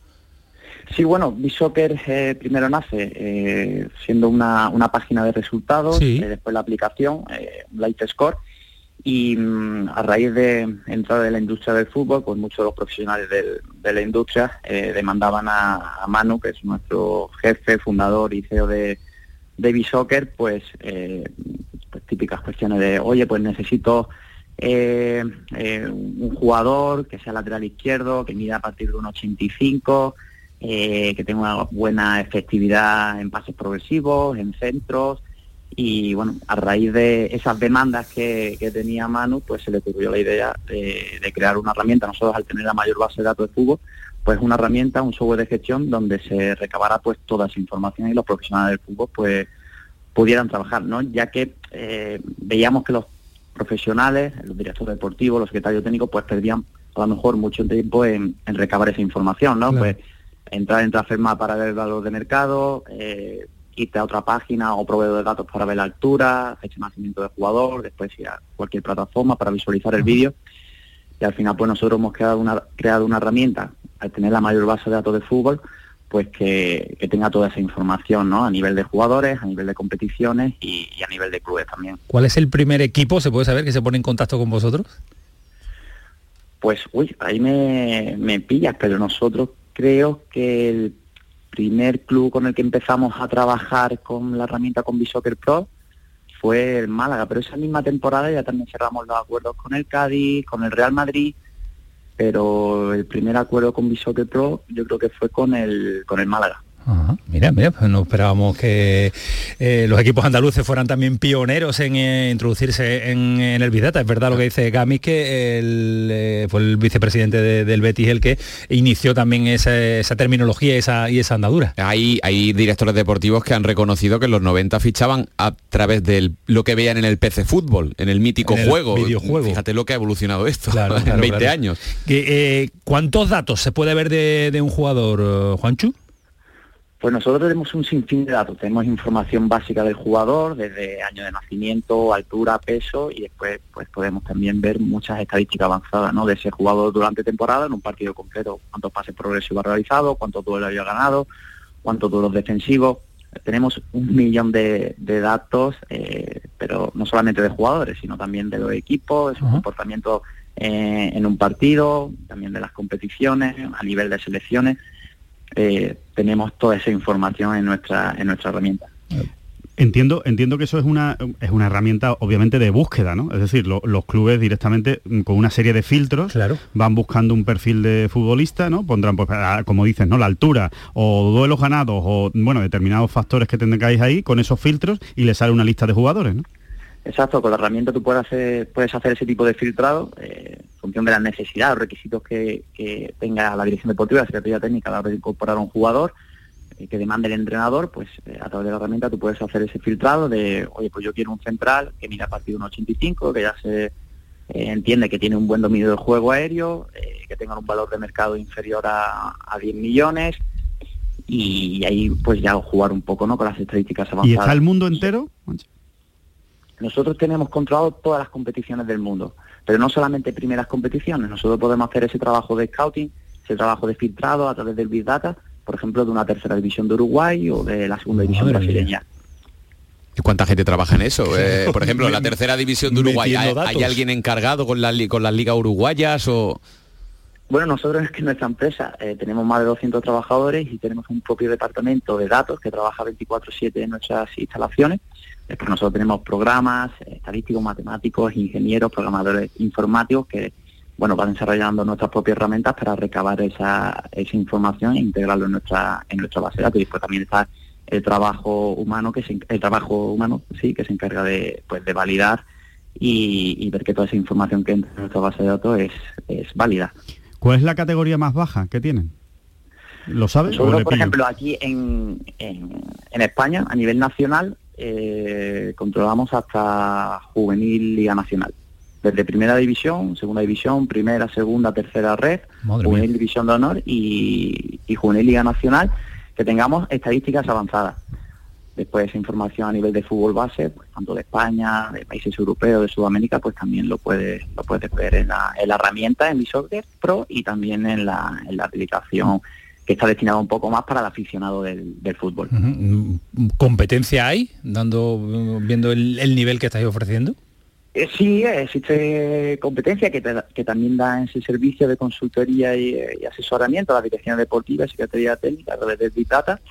Sí, bueno, B-Soccer eh, primero nace siendo una, página de resultados, después la aplicación, Light Score, y mm, a raíz de entrar en la industria del fútbol, pues muchos de los profesionales de la industria eh, demandaban a, Manu, que es nuestro jefe, fundador y CEO de Baby Soccer, pues, eh, pues, típicas cuestiones de, oye, pues necesito eh, un jugador que sea lateral izquierdo, que mida a partir de un 85, que tenga una buena efectividad en pases progresivos, en centros, y bueno, a raíz de esas demandas que, tenía Manu, pues se le ocurrió la idea de, crear una herramienta. Nosotros al tener la mayor base de datos de fútbol, pues una herramienta, un software de gestión donde se recabará pues toda esa información y los profesionales del fútbol pues pudieran trabajar, ¿no? Ya que eh, veíamos que los profesionales, los directores deportivos, los secretarios técnicos, pues perdían a lo mejor mucho tiempo en, recabar esa información, ¿no? Pues entrar en Transferma para ver el valor de mercado, eh, irte a otra página o proveedor de datos para ver la altura, fecha de nacimiento del jugador, después ir a cualquier plataforma para visualizar el vídeo. Y al final pues nosotros hemos creado una, creado una herramienta, al tener la mayor base de datos de fútbol, pues que, tenga toda esa información, ¿no? A nivel de jugadores, a nivel de competiciones y, a nivel de clubes también. ¿Cuál es el primer equipo, se puede saber, que se pone en contacto con vosotros? Pues, uy, ahí me, me pillas, pero nosotros creo que el primer club con el que empezamos a trabajar con la herramienta con Soccer Pro fue el Málaga, pero esa misma temporada ya también cerramos los acuerdos con el Cádiz, con el Real Madrid, pero el primer acuerdo con Bisoccer Pro yo creo que fue con el con el Málaga. Mira, mira, pues no esperábamos que eh, los equipos andaluces fueran también pioneros en eh, introducirse en, el Big Es verdad lo que dice Gamis, que eh, fue el vicepresidente del Betis el que inició también esa, terminología esa, y esa andadura. Hay, hay directores deportivos que han reconocido que en los 90 fichaban a través de lo que veían en el PC Fútbol, en el mítico juego. Videojuego. Fíjate lo que ha evolucionado esto en 20 años. ¿Cuántos datos se puede ver de, de un jugador, Juanchu? Pues nosotros tenemos un sinfín de datos, tenemos información básica del jugador, desde año de nacimiento, altura, peso, y después pues podemos también ver muchas estadísticas avanzadas ¿no? de ese jugador durante temporada, en un partido concreto, cuántos pases progresivos ha realizado, cuántos duelos había ganado, cuántos duelos defensivos. Tenemos un millón de, datos, eh, pero no solamente de jugadores, sino también de los equipos, de su comportamiento eh, en un partido, también de las competiciones, a nivel de selecciones. Eh, tenemos toda esa información en nuestra, en nuestra herramienta. Entiendo, entiendo que eso es una, es una herramienta obviamente de búsqueda, ¿no? Es decir, los clubes directamente mm, con una serie de filtros van buscando un perfil de futbolista, ¿no? Pondrán, pues, como dices, ¿no? La altura o duelos ganados o, bueno, determinados factores que tengáis ahí con esos filtros y les sale una lista de jugadores, ¿no? Exacto, con la herramienta tú puedes hacer, puedes hacer ese tipo de filtrado eh, en función de las necesidades o requisitos que, tenga la dirección deportiva, la Secretaría Técnica a la hora de incorporar a un jugador eh, que demande el entrenador, pues eh, a través de la herramienta tú puedes hacer ese filtrado de, oye, pues yo quiero un central que mira a partir de un 85, que ya se entiende que tiene un buen dominio del juego aéreo, que tenga un valor de mercado inferior a, a 10 millones, y ahí pues ya jugar un poco ¿no? con las estadísticas avanzadas. ¿Y está el mundo entero? Nosotros tenemos controlado todas las competiciones del mundo, pero no solamente primeras competiciones, nosotros podemos hacer ese trabajo de scouting, ese trabajo de filtrado a través del Big Data, por ejemplo, de una tercera división de Uruguay o de la segunda división brasileña. ¿Y cuánta gente trabaja en eso? Eh, por ejemplo, en la tercera división de Uruguay, ¿hay, alguien encargado con, la, con las ligas uruguayas o...? Bueno, nosotros es que en nuestra empresa eh, tenemos más de 200 trabajadores y tenemos un propio departamento de datos que trabaja 24/7 en nuestras instalaciones es que nosotros tenemos programas estadísticos, matemáticos, ingenieros, programadores informáticos que bueno, van desarrollando nuestras propias herramientas para recabar esa, esa información e integrarlo en nuestra, en nuestra base de datos. Y después también está el trabajo humano que se, el trabajo humano sí que se encarga de, pues, de validar y, ver que toda esa información que entra en nuestra base de datos es, es válida. ¿Cuál es la categoría más baja que tienen? ¿Lo sabes? por ejemplo, aquí en, en, en España, a nivel nacional, eh, controlamos hasta juvenil Liga Nacional. Desde primera división, segunda división, primera, segunda, tercera red, juvenil división de honor y, juvenil Liga Nacional, que tengamos estadísticas avanzadas. Después esa información a nivel de fútbol base, pues, tanto de España, de países europeos, de Sudamérica, pues también lo puedes, lo puedes ver en la, herramienta, en Visoccer Pro y también en la, en la aplicación que está destinado un poco más para el aficionado del, fútbol. ¿Competencia hay, dando, viendo el, nivel que estáis ofreciendo? Eh, sí, existe competencia que, que, también da ese servicio de consultoría y, asesoramiento a la dirección deportiva y Secretaría Técnica a través de Data,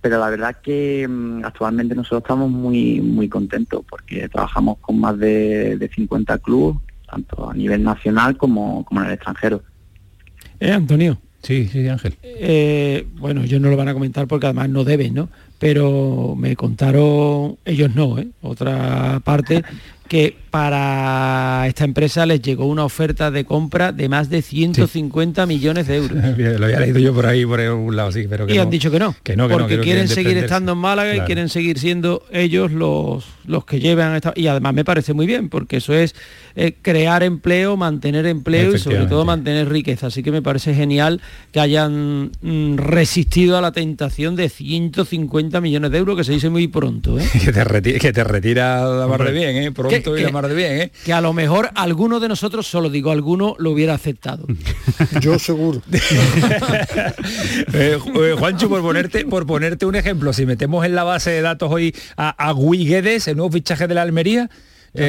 pero la verdad que mm, actualmente nosotros estamos muy muy contentos porque trabajamos con más de, 50 clubes, tanto a nivel nacional como, como en el extranjero. Eh, Antonio, Sí, sí, Ángel. Eh, bueno, ellos no lo van a comentar porque además no deben, ¿no? Pero me contaron, ellos no, ¿eh? otra parte, que para esta empresa les llegó una oferta de compra de más de 150 millones de euros. Lo había leído yo por ahí, por un lado, sí, pero que y no. han dicho que no, que no, que porque no, que quieren seguir estando en Málaga y quieren seguir siendo ellos los, los que llevan esta... Y además me parece muy bien, porque eso es eh, crear empleo, mantener empleo y sobre todo mantener riqueza. Así que me parece genial que hayan mm, resistido a la tentación de 150 millones de euros, que se dice muy pronto. ¿eh? que, te retira, que te retira la mar de bien, ¿eh? pronto y la mar de bien. ¿eh? Que a lo mejor alguno de nosotros, solo digo alguno, lo hubiera aceptado. Yo seguro. Eh, eh, Juancho, por ponerte, por ponerte un ejemplo, si metemos en la base de datos hoy a, a Gui Guedes, el nuevo fichaje de la Almería, sí,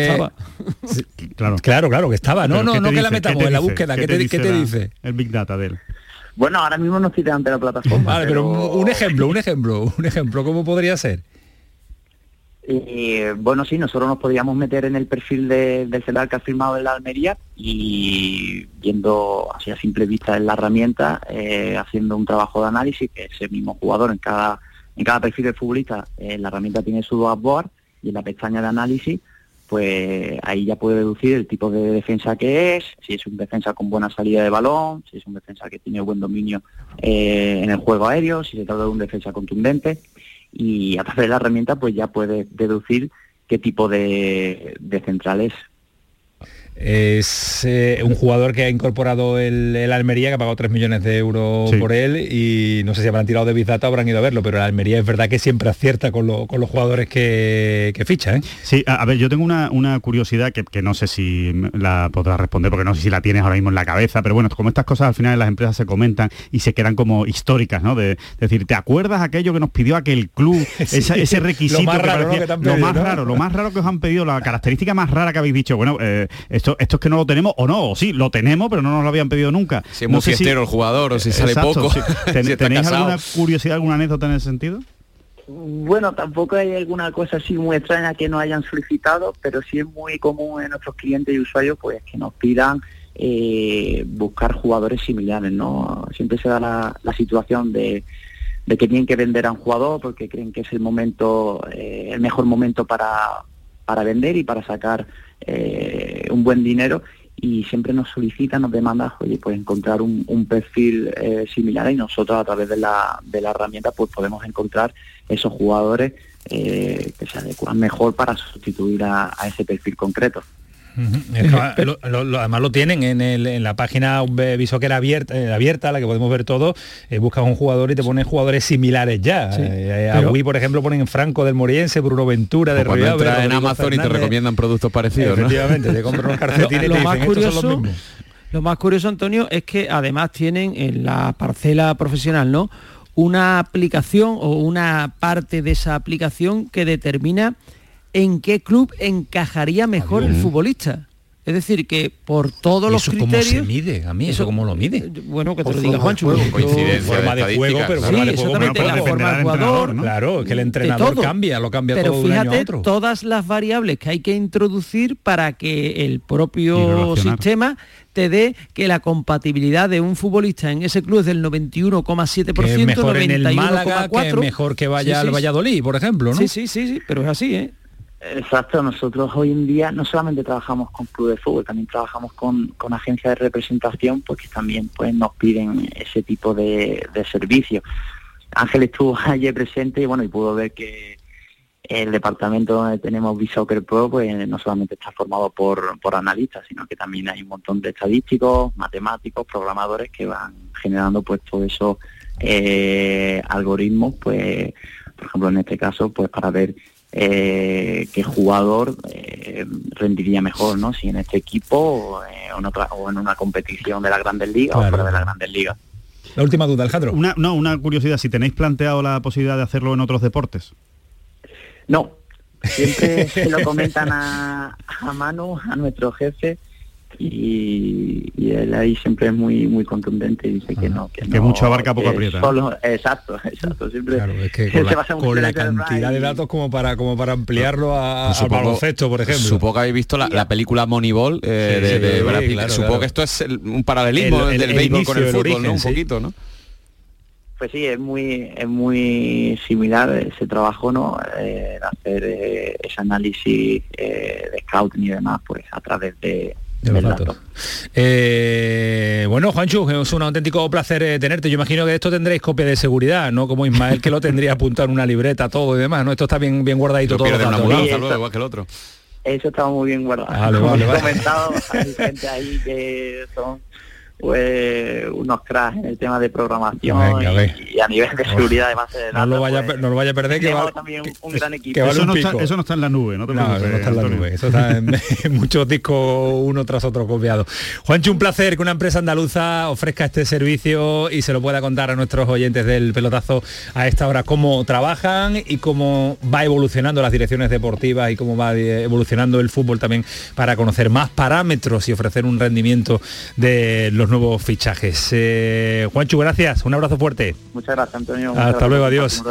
Claro. claro, claro que estaba. No, Pero no, ¿qué no que la metamos en la búsqueda. ¿Qué te, qué te la- dice? El Big Data de él. Bueno, ahora mismo no estoy delante de la plataforma. Vale, pero un un ejemplo, un ejemplo, un ejemplo, ¿cómo podría ser? Eh, bueno, sí, nosotros nos podríamos meter en el perfil de- del celular que ha firmado en la Almería y viendo así a simple vista en la herramienta, eh, haciendo un trabajo de análisis, que ese mismo jugador en cada, en cada perfil del futbolista, eh, la herramienta tiene su dashboard y en la pestaña de análisis, pues ahí ya puede deducir el tipo de defensa que es, si es un defensa con buena salida de balón, si es un defensa que tiene buen dominio eh, en el juego aéreo, si se trata de un defensa contundente y a través de la herramienta pues ya puede deducir qué tipo de, de central es. Es eh, un jugador que ha incorporado el, el Almería, que ha pagado 3 millones de euros Sí. por él y no sé si habrán tirado de Big Data o habrán ido a verlo, pero el Almería es verdad que siempre acierta con, lo- con los jugadores que, que ficha. ¿eh? Sí, a, a ver, yo tengo una, una curiosidad que, que no sé si la podrás responder, porque no sé si la tienes ahora mismo en la cabeza, pero bueno, como estas cosas al final en las empresas se comentan y se quedan como históricas, ¿no? De, decir, ¿te acuerdas aquello que nos pidió aquel club? Esa- ese requisito Lo más que raro, ¿no? parecía- que te han lo pedido, más ¿no? raro, lo más raro que os han pedido, la característica más rara que habéis dicho, bueno, eh, esto, esto es que no lo tenemos o no, o sí, lo tenemos, pero no nos lo habían pedido nunca. Si es No muy sé si- fiestero el jugador o si sale Exacto, poco. Ten- si ¿Tenéis casado. alguna curiosidad, alguna anécdota en ese sentido? Bueno, tampoco hay alguna cosa así muy extraña que no hayan solicitado, pero sí es muy común en nuestros clientes y usuarios pues que nos pidan eh, buscar jugadores similares, ¿no? Siempre se da la, la situación de, de que tienen que vender a un jugador porque creen que es el momento, eh, el mejor momento para, para vender y para sacar eh, un buen dinero y siempre nos solicitan, nos demandan, oye, pues encontrar un, perfil eh, similar y nosotros a través de la, de la herramienta pues podemos encontrar esos jugadores eh, que se adecuan mejor para sustituir a ese perfil concreto. Que, lo- lo- lo- además lo tienen en, el- en la página Visoquera abierta, eh, abierta, a la que podemos ver todo, eh, buscas un jugador y te ponen jugadores similares ya. Sí, Eh, a pero- Wii, por ejemplo, ponen Franco del Moriense, Bruno Ventura de O cuando Rivera, entras en Rodrigo Amazon y te recomiendan productos parecidos, ¿no? Efectivamente, te compran unos Lo, calcetines y lo te más dicen, estos son los curioso, mismos. lo más curioso, Antonio, es que además tienen en la parcela profesional, ¿no? Una aplicación o una parte de esa aplicación que determina en qué club encajaría mejor el futbolista. Es decir, que por todos ¿Y los eso cómo criterios... se mide? A mí, ¿eso cómo lo mide? Bueno, que te lo diga Juancho. Coincidencia. Forma de juego, pero ¿no? forma de Sí, juego, exactamente, pero la dependerá forma del del jugador, entrenador, Claro, que el entrenador cambia, lo cambia Pero todo de un año a fíjate otro. todas las variables que hay que introducir para que el propio sistema te dé que la compatibilidad de un futbolista en ese club es del 91,7%, Que es mejor en el 91,4%. Málaga que mejor que vaya Sí, sí, al Valladolid, por ejemplo, ¿no? Sí, sí, sí, sí, pero es así, ¿eh? Exacto, nosotros hoy en día no solamente trabajamos con clubes de fútbol, también trabajamos con, con agencias de representación, pues que también pues nos piden ese tipo de, de servicio. Ángel estuvo ayer presente y bueno, y pudo ver que el departamento donde tenemos B-Soccer Pro, pues no solamente está formado por, por analistas, sino que también hay un montón de estadísticos, matemáticos, programadores que van generando pues todos esos eh, algoritmos, pues, por ejemplo, en este caso, pues para ver eh, qué jugador eh, rendiría mejor, ¿no? Si en este equipo o, eh, o en, otra, o en una competición de las grandes ligas Claro. o fuera de las grandes ligas. La última duda, Alejandro. Una, no, una curiosidad, si tenéis planteado la posibilidad de hacerlo en otros deportes. No, siempre se lo comentan a, a Manu, a nuestro jefe, y, y él ahí siempre es muy muy contundente y dice que no. Que, Que no, mucho abarca, poco aprieta. solo- exacto, exacto. Siempre Claro, es que se con la, con cantidad de y- datos como para como para ampliarlo a, Pues al baloncesto, por ejemplo. Supongo que habéis visto la, la película Moneyball eh, Sí, de, sí, de sí, Brad Pitt. claro, supongo claro. que esto es el- un paralelismo El- el- del el béisbol inicio, con el el fútbol, Un sí. poquito, ¿no? Pues sí, es muy, es muy similar ese trabajo, ¿no? Eh, hacer eh, ese análisis eh, de scouting y demás, pues a través de, de los datos. Eh, bueno, Juanchu, es un auténtico placer eh, tenerte. Yo imagino que esto tendréis copia de seguridad, ¿no? Como Ismael que lo tendría apuntado en una libreta, todo y demás, ¿no? Esto está bien, bien guardadito todo. Una mudanza, luego, igual que el otro. Eso está muy bien guardado. Vale, Como vale, he vale. comentado, hay gente ahí que son pues unos cracks en el tema de programación Venga, y, y a nivel de seguridad de base de No datos. lo vaya, a pues, no lo vaya a perder que también un, un gran equipo. que vale Eso un no, está, pico. eso no está en la nube, no te No, eso no está en la nube, eso está en, en muchos discos uno tras otro copiado. Juancho, un placer que una empresa andaluza ofrezca este servicio y se lo pueda contar a nuestros oyentes del pelotazo a esta hora cómo trabajan y cómo va evolucionando las direcciones deportivas y cómo va eh, evolucionando el fútbol también para conocer más parámetros y ofrecer un rendimiento de los nuevos fichajes. Eh, Juancho, gracias, un abrazo fuerte. Muchas gracias, Antonio. Hasta Muchas gracias luego, adiós.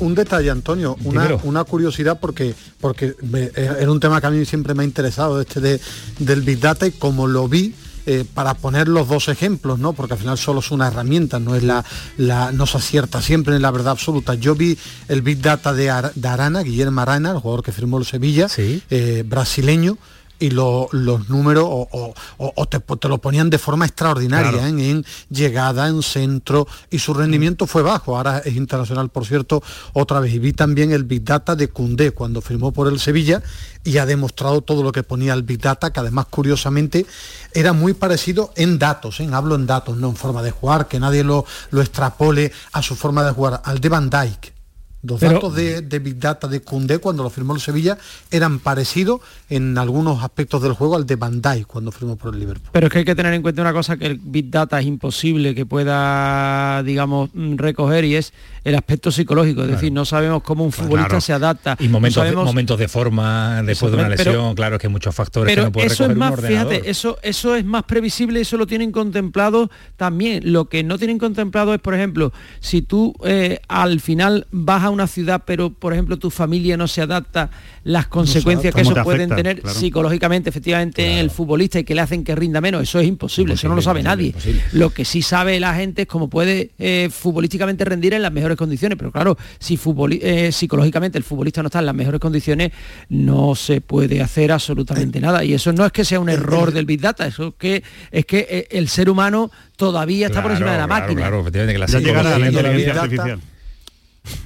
un detalle, Antonio, una, una curiosidad porque porque me- era un tema que a mí siempre me ha interesado, este de, del Big Data y como lo vi, eh, para poner los dos ejemplos, ¿no? Porque al final solo es una herramienta, no es la, la no se acierta siempre en la verdad absoluta. Yo vi el Big Data de, Ar- de Arana, Guillermo Arana, el jugador que firmó el Sevilla, eh, brasileño, y lo- los números o, o- o- o te, te lo ponían de forma extraordinaria Claro. ¿eh? en, en llegada, en centro, y su rendimiento fue bajo. Ahora es internacional, por cierto, otra vez. Y vi también el Big Data de Cundé cuando firmó por el Sevilla y ha demostrado todo lo que ponía el Big Data, que además, curiosamente, era muy parecido en datos, ¿eh? hablo en datos, no en forma de jugar, que nadie lo, lo extrapole a su forma de jugar, al de Van Dijk. Los Pero- datos de, de Big Data de Cundé cuando lo firmó el Sevilla eran parecidos en algunos aspectos del juego al de Dijk cuando firmó por el Liverpool. Pero es que hay que tener en cuenta una cosa que el Big Data es imposible que pueda, digamos, recoger y es el aspecto psicológico. Es decir, no sabemos cómo un futbolista Claro. se adapta. Y momentos, no de, momentos de forma después de una pero- lesión, claro que hay muchos factores pero que no puede eso es recoger un más, ordenador. fíjate, eso, eso es más previsible, eso lo tienen contemplado también. Lo que no tienen contemplado es, por ejemplo, si tú eh, al final vas a una ciudad, pero por ejemplo tu familia no se adapta, las consecuencias que ¿Cómo eso pueden afecta? tener Claro. psicológicamente, efectivamente, en el futbolista y que le hacen que rinda menos, eso es imposible, eso no lo sabe nadie. Lo que sí sabe la gente es cómo puede eh, futbolísticamente rendir en las mejores condiciones, pero claro, si futboli- eh, psicológicamente el futbolista no está en las mejores condiciones, no se puede hacer absolutamente nada. Y eso no es que sea un error del Big Data, eso es que es que eh, el ser humano todavía está por encima de la claro, máquina. Claro, efectivamente, que la Ya la todavía- inteligencia artificial.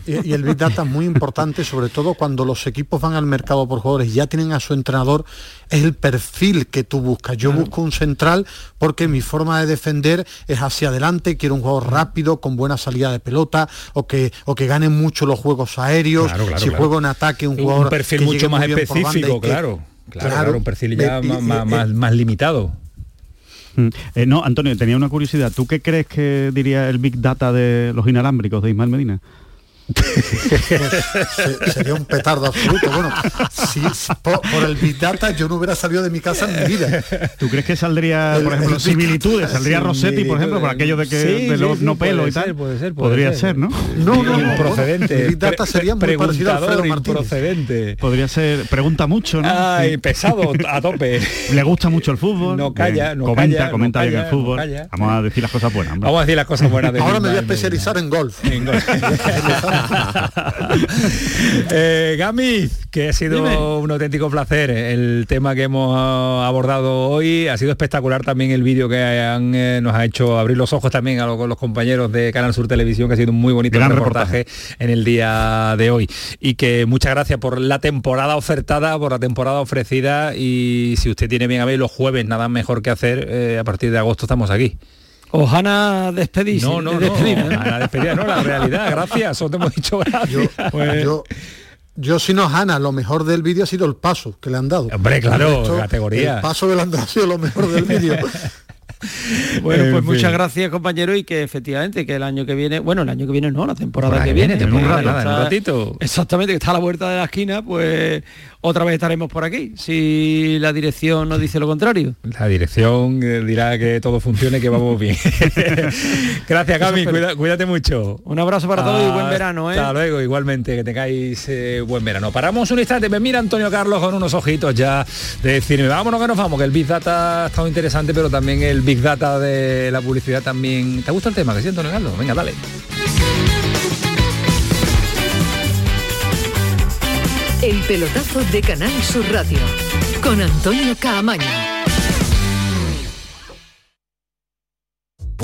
Y, y el Big Data es muy importante, sobre todo cuando los equipos van al mercado por jugadores y ya tienen a su entrenador, es el perfil que tú buscas. Yo busco un central porque mi forma de defender es hacia adelante, quiero un jugador rápido, con buena salida de pelota, o que, o que gane mucho los juegos aéreos. Claro, claro, si claro. juego en ataque, un un jugador perfil que mucho más específico, que- claro. Claro, Claro. claro, un perfil ya más- más limitado. Mm. Eh, no, Antonio, tenía una curiosidad. ¿Tú qué crees que diría el Big Data de los inalámbricos de Ismael Medina? Se- sería un petardo absoluto. Bueno, si, si por, por el Big Data yo no hubiera salido de mi casa en mi vida. ¿Tú crees que saldría, El- por ejemplo, el- similitudes? ¿Saldría Rossetti, por ejemplo, por aquello de que Sí, de los sí, no pelo y tal? ser, puede ser, puede Podría ser. ser, ¿no? No, no, no. Bueno, el Big Data sería muy parecido a Alfredo preguntador, Martínez. improcedente. Podría ser, pregunta mucho, ¿no? Ay, pesado, a tope. Le gusta mucho el fútbol. No calla, no comenta, calla, comenta no calla, el fútbol. no. Vamos a decir las cosas buenas. hombre. Vamos a decir las cosas buenas de Ahora me voy a especializar en golf. En. eh, Gami, que ha sido Dime. un auténtico placer el tema que hemos abordado hoy. Ha sido espectacular también el vídeo que han, eh, nos ha hecho abrir los ojos también a lo- los compañeros de Canal Sur Televisión, que ha sido un muy bonito Gran reportaje, en el día de hoy. Y que muchas gracias por la temporada ofertada, por la temporada ofrecida. Y si usted tiene bien a ver los jueves, nada mejor que hacer, eh, a partir de agosto estamos aquí. Ojana despedirse. No, no, no, despedirme, a la despedida, no, la realidad, gracias, eso te hemos dicho gracias. Yo, Pues- yo, yo si no Ana, lo mejor del vídeo ha sido el paso que le han dado. Hombre, claro, El resto, categoría. El paso que le han dado ha sido lo mejor del vídeo. Bueno, En pues fin. muchas gracias compañero y que efectivamente que el año que viene, bueno, el año que viene no, la temporada que que viene, viene, temporada nada, está- ratito. Exactamente, que está a la vuelta de la esquina, pues otra vez estaremos por aquí, si la dirección nos dice lo contrario. La dirección eh, dirá que todo funcione, que vamos bien. Gracias, Cami, cuida- cuídate mucho. Un abrazo para todos y buen verano, ¿eh? Hasta luego, igualmente, que tengáis eh, buen verano. Paramos un instante, me mira Antonio Carlos con unos ojitos ya de decirme, vámonos que nos vamos, que el Big Data ha estado interesante, pero también el Big Data de la publicidad también. ¿Te gusta el tema? Que siento negarlo. Venga, dale. El pelotazo de Canal Sur Radio con Antonio Caamaño.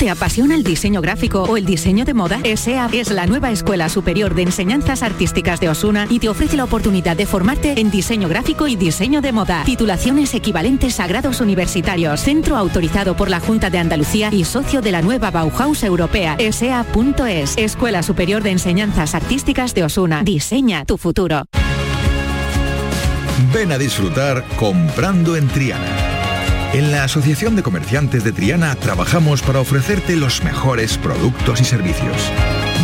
¿Te apasiona el diseño gráfico o el diseño de moda? ESEA es la nueva Escuela Superior de Enseñanzas Artísticas de Osuna y te ofrece la oportunidad de formarte en diseño gráfico y diseño de moda. Titulaciones equivalentes a grados universitarios. Centro autorizado por la Junta de Andalucía y socio de la nueva Bauhaus Europea. ESEA.es. Escuela Superior de Enseñanzas Artísticas de Osuna. Diseña tu futuro. Ven a disfrutar comprando en Triana. En la Asociación de Comerciantes de Triana trabajamos para ofrecerte los mejores productos y servicios.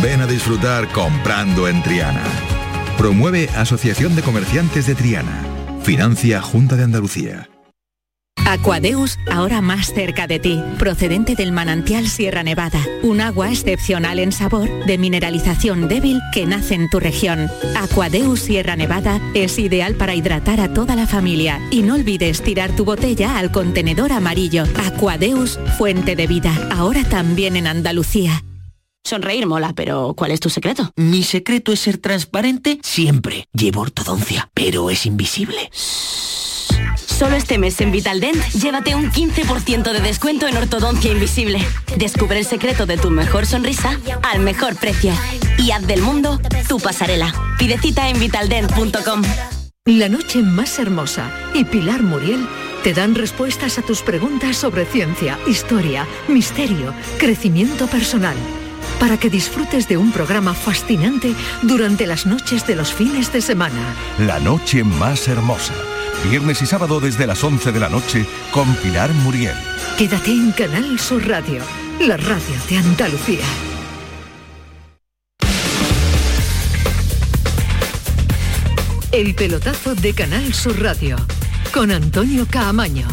Ven a disfrutar comprando en Triana. Promueve Asociación de Comerciantes de Triana. Financia Junta de Andalucía. Aquadeus, ahora más cerca de ti, procedente del manantial Sierra Nevada, un agua excepcional en sabor, de mineralización débil que nace en tu región. Aquadeus Sierra Nevada es ideal para hidratar a toda la familia y no olvides tirar tu botella al contenedor amarillo. Aquadeus, fuente de vida, ahora también en Andalucía. Sonreír mola, pero ¿cuál es tu secreto? Mi secreto es ser transparente siempre. Llevo ortodoncia, pero es invisible. Solo este mes en Vitaldent, llévate un 15% de descuento en ortodoncia invisible. Descubre el secreto de tu mejor sonrisa al mejor precio. Y haz del mundo tu pasarela. Pide cita en vitaldent.com. La noche más hermosa y Pilar Muriel te dan respuestas a tus preguntas sobre ciencia, historia, misterio, crecimiento personal. Para que disfrutes de un programa fascinante durante las noches de los fines de semana. La noche más hermosa. Viernes y sábado desde las 11 de la noche con Pilar Muriel. Quédate en Canal Sur Radio, la radio de Andalucía. El pelotazo de Canal Sur Radio con Antonio Caamaño.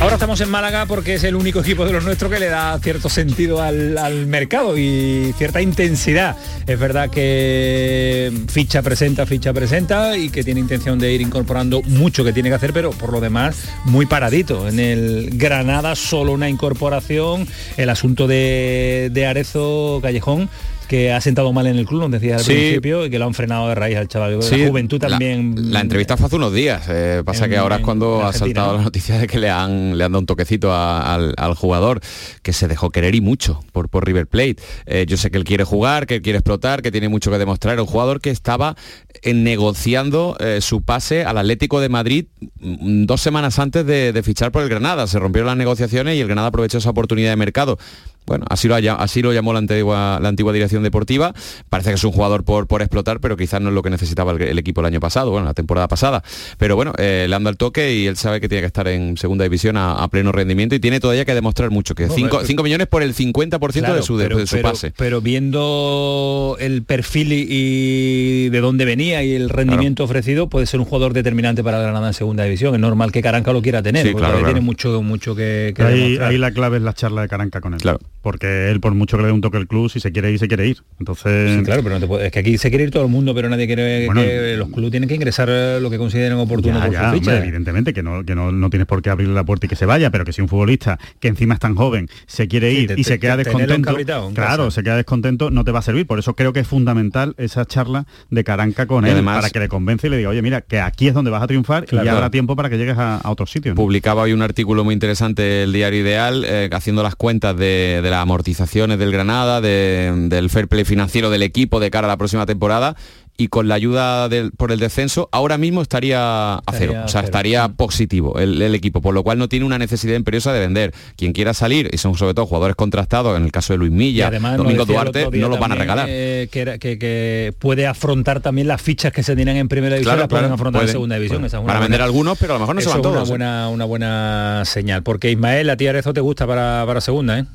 Ahora estamos en Málaga porque es el único equipo de los nuestros que le da cierto sentido al, al, mercado y cierta intensidad. Es verdad que ficha presenta, ficha presenta y que tiene intención de ir incorporando mucho que tiene que hacer, pero por lo demás muy paradito. En el Granada solo una incorporación, el asunto de, de Arezo Callejón que ha sentado mal en el club, nos decía al Sí. principio, y que lo han frenado de raíz al chaval. Sí, la juventud también. La, entrevista fue hace unos días. eh, pasa En- que ahora es cuando ha saltado la noticia de que le han, le han dado un toquecito a- al, al jugador, que se dejó querer y mucho por, por River Plate. Eh, yo sé que él quiere jugar, que él quiere explotar, que tiene mucho que demostrar. Era un jugador que estaba eh, negociando eh, su pase al Atlético de Madrid mm, dos semanas antes de, de fichar por el Granada. Se rompieron las negociaciones y el Granada aprovechó esa oportunidad de mercado. Bueno, así lo, haya- así lo llamó la antigua, la antigua dirección deportiva. Parece que es un jugador por, por explotar, pero quizás no es lo que necesitaba el, el equipo el año pasado, bueno, la temporada pasada. Pero bueno, eh, le anda el toque y él sabe que tiene que estar en segunda división a, a pleno rendimiento y tiene todavía que demostrar mucho, que No, 5 pero- millones por el 50% de su, de- pero, de su pero- pase. pero viendo el perfil y, y de dónde venía y el rendimiento ofrecido, puede ser un jugador determinante para Granada en segunda división. Es normal que Caranca lo quiera tener, Sí, porque claro, todavía claro. tiene mucho, mucho que, que ahí, demostrar. ahí la clave es la charla de Caranca con él. Porque él, por mucho que le dé un toque al club, si se quiere ir, se quiere ir. Entonces. Sí, claro, pero no te puede- es que aquí se quiere ir todo el mundo, pero nadie quiere Bueno, que los clubes tienen que ingresar eh, lo que consideren oportuno Ya, por ya, su ficha. hombre, evidentemente que no, que no, no tienes por qué abrirle la puerta y que se vaya, pero que si un futbolista que encima es tan joven se quiere Sí, ir te- y te- se queda te- descontento, claro, casa. se queda descontento, no te va a servir. Por eso creo que es fundamental esa charla de Caranca con Y él, además- para que le convence y le diga, oye, mira, que aquí es donde vas a triunfar Claro. y ya habrá tiempo para que llegues a, a otros sitios. ¿no? Publicaba hoy un artículo muy interesante el diario Ideal, eh, haciendo las cuentas de, de las amortizaciones del Granada, de- del fair play financiero del equipo de cara a la próxima temporada. y con la ayuda del, por el descenso ahora mismo estaría a cero, o sea, estaría positivo el, equipo, por lo cual no tiene una necesidad imperiosa de vender. Quien quiera salir, y son sobre todo jugadores contrastados, en el caso de Luis Milla, Domingo Duarte, no los van a regalar. Eh, que, puede afrontar también las fichas que se tienen en primera división, las pueden afrontar en segunda división. para vender algunos, pero a lo mejor no se van todos. Una buena, una buena señal, porque Ismael, a ti Arezo te gusta para, para segunda, ¿eh?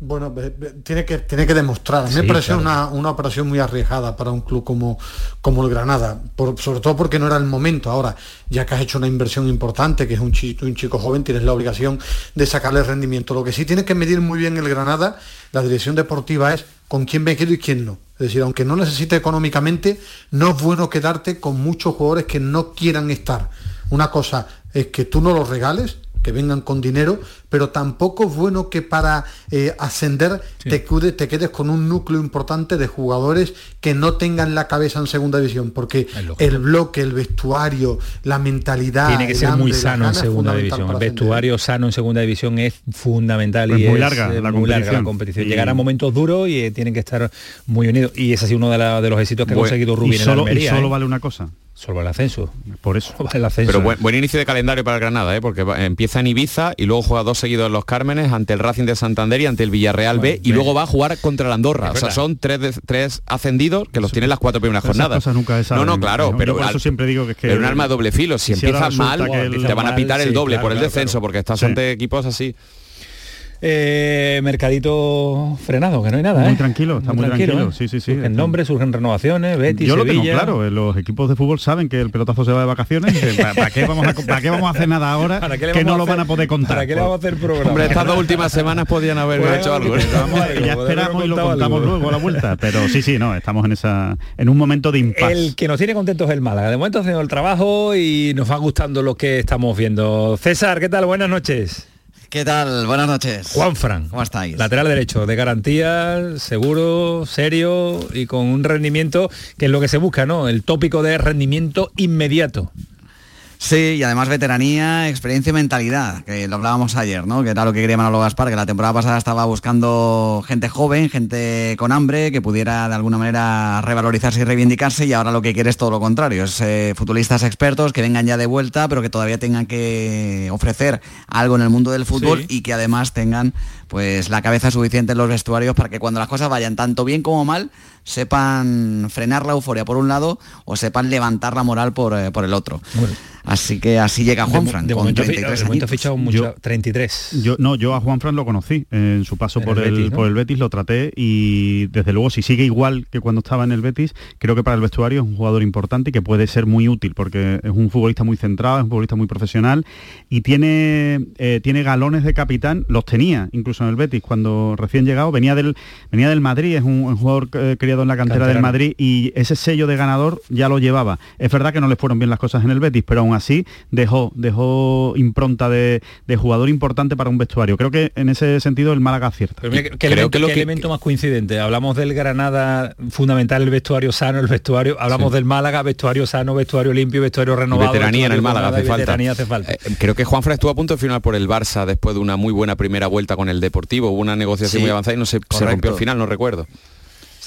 Bueno, tiene que, tiene que demostrar. A mí me parece una, operación muy arriesgada para un club como, como el Granada, sobre todo porque no era el momento. Ahora, ya que has hecho una inversión importante, que es un chico, un chico joven, tienes la obligación de sacarle rendimiento. Lo que sí tiene que medir muy bien el Granada, la dirección deportiva, es con quién me quedo y quién no. Es decir, aunque no necesite económicamente, no es bueno quedarte con muchos jugadores que no quieran estar. Una cosa es que tú no los regales, que vengan con dinero, pero tampoco es bueno que para eh, ascender te, te, quedes con un núcleo importante de jugadores que no tengan la cabeza en segunda división, porque el bloque, el vestuario, la mentalidad... Tiene que ser muy sano en segunda división. El vestuario sano en segunda división es fundamental y es muy larga, la, muy larga la competición. Llegará momentos duros y eh, tienen que estar muy unidos. Y es así uno de, los éxitos que ha conseguido y solo, en Y solo ¿eh? vale una cosa, Solo el ascenso. Por eso. el ascenso. Pero buen, inicio de calendario para Granada, ¿eh? porque empieza en Ibiza y luego juega dos seguidos en los Cármenes ante el Racing de Santander y ante el Villarreal B y luego va a jugar contra el Andorra. O sea, son tres, tres ascendidos que los tienen las cuatro primeras jornadas. Nunca no, no, claro, pero por eso siempre digo que es que un arma de doble filo. Si, empiezas mal, te van a pitar el doble por el descenso, porque estás ante equipos así. Eh, mercadito frenado, que no hay nada. Muy ¿eh? tranquilo, está muy, tranquilo. ¿eh? Sí, sí, sí. Surgen nombres, surgen renovaciones, Betis, Yo lo tengo claro, los equipos de fútbol saben que el pelotazo se va de vacaciones. ¿para, qué vamos a, ¿Para qué vamos a hacer nada ahora que no lo van a poder contar? ¿Para qué le vamos a hacer programa? Hombre, estas dos últimas semanas podían haber hecho algo. ya esperamos y lo contamos luego a la vuelta. Pero sí, sí, no, estamos en esa en un momento de impasse. El que nos tiene contentos es el Málaga. De momento haciendo el trabajo y nos va gustando lo que estamos viendo. César, ¿qué tal? Buenas noches. ¿Qué tal? Buenas noches. Juan Fran. ¿Cómo estáis? Lateral derecho, de garantía, seguro, serio y con un rendimiento que es lo que se busca, ¿no? El tópico de rendimiento inmediato. Sí, y además veteranía, experiencia y mentalidad, que lo hablábamos ayer, ¿no? Que era lo que quería Manolo Gaspar, que la temporada pasada estaba buscando gente joven, gente con hambre, que pudiera de alguna manera revalorizarse y reivindicarse, y ahora lo que quiere es todo lo contrario, es eh, futbolistas expertos que vengan ya de vuelta, pero que todavía tengan que ofrecer algo en el mundo del fútbol y que además tengan pues la cabeza suficiente en los vestuarios para que cuando las cosas vayan tanto bien como mal, sepan frenar la euforia por un lado o sepan levantar la moral por, eh, por el otro. Así que así llega Juan Fran, de, con 33 años. fichado mucho, 33. Yo, no, yo a Juan Fran lo conocí en su paso por, el, Betis, por el Betis, lo traté y desde luego si sigue igual que cuando estaba en el Betis, creo que para el vestuario es un jugador importante y que puede ser muy útil porque es un futbolista muy centrado, es un futbolista muy profesional y tiene, eh, tiene galones de capitán, los tenía incluso en el Betis cuando recién llegado, venía del, venía del Madrid, es un, jugador eh, criado en la cantera del Madrid y ese sello de ganador ya lo llevaba. Es verdad que no le fueron bien las cosas en el Betis, pero aún así dejó, dejó impronta de, jugador importante para un vestuario. Creo que en ese sentido el Málaga acierta. ¿qué, elemento, que lo elemento más coincidente? Hablamos del Granada, fundamental el vestuario sano, el vestuario, hablamos del Málaga, vestuario sano, vestuario limpio, vestuario renovado. Veteranía en el Málaga hace falta. Hace falta. Eh, creo que Juan estuvo a punto de firmar por el Barça después de una muy buena primera vuelta con el Deportivo. Hubo una negociación muy avanzada y no se, se rompió al final, no recuerdo.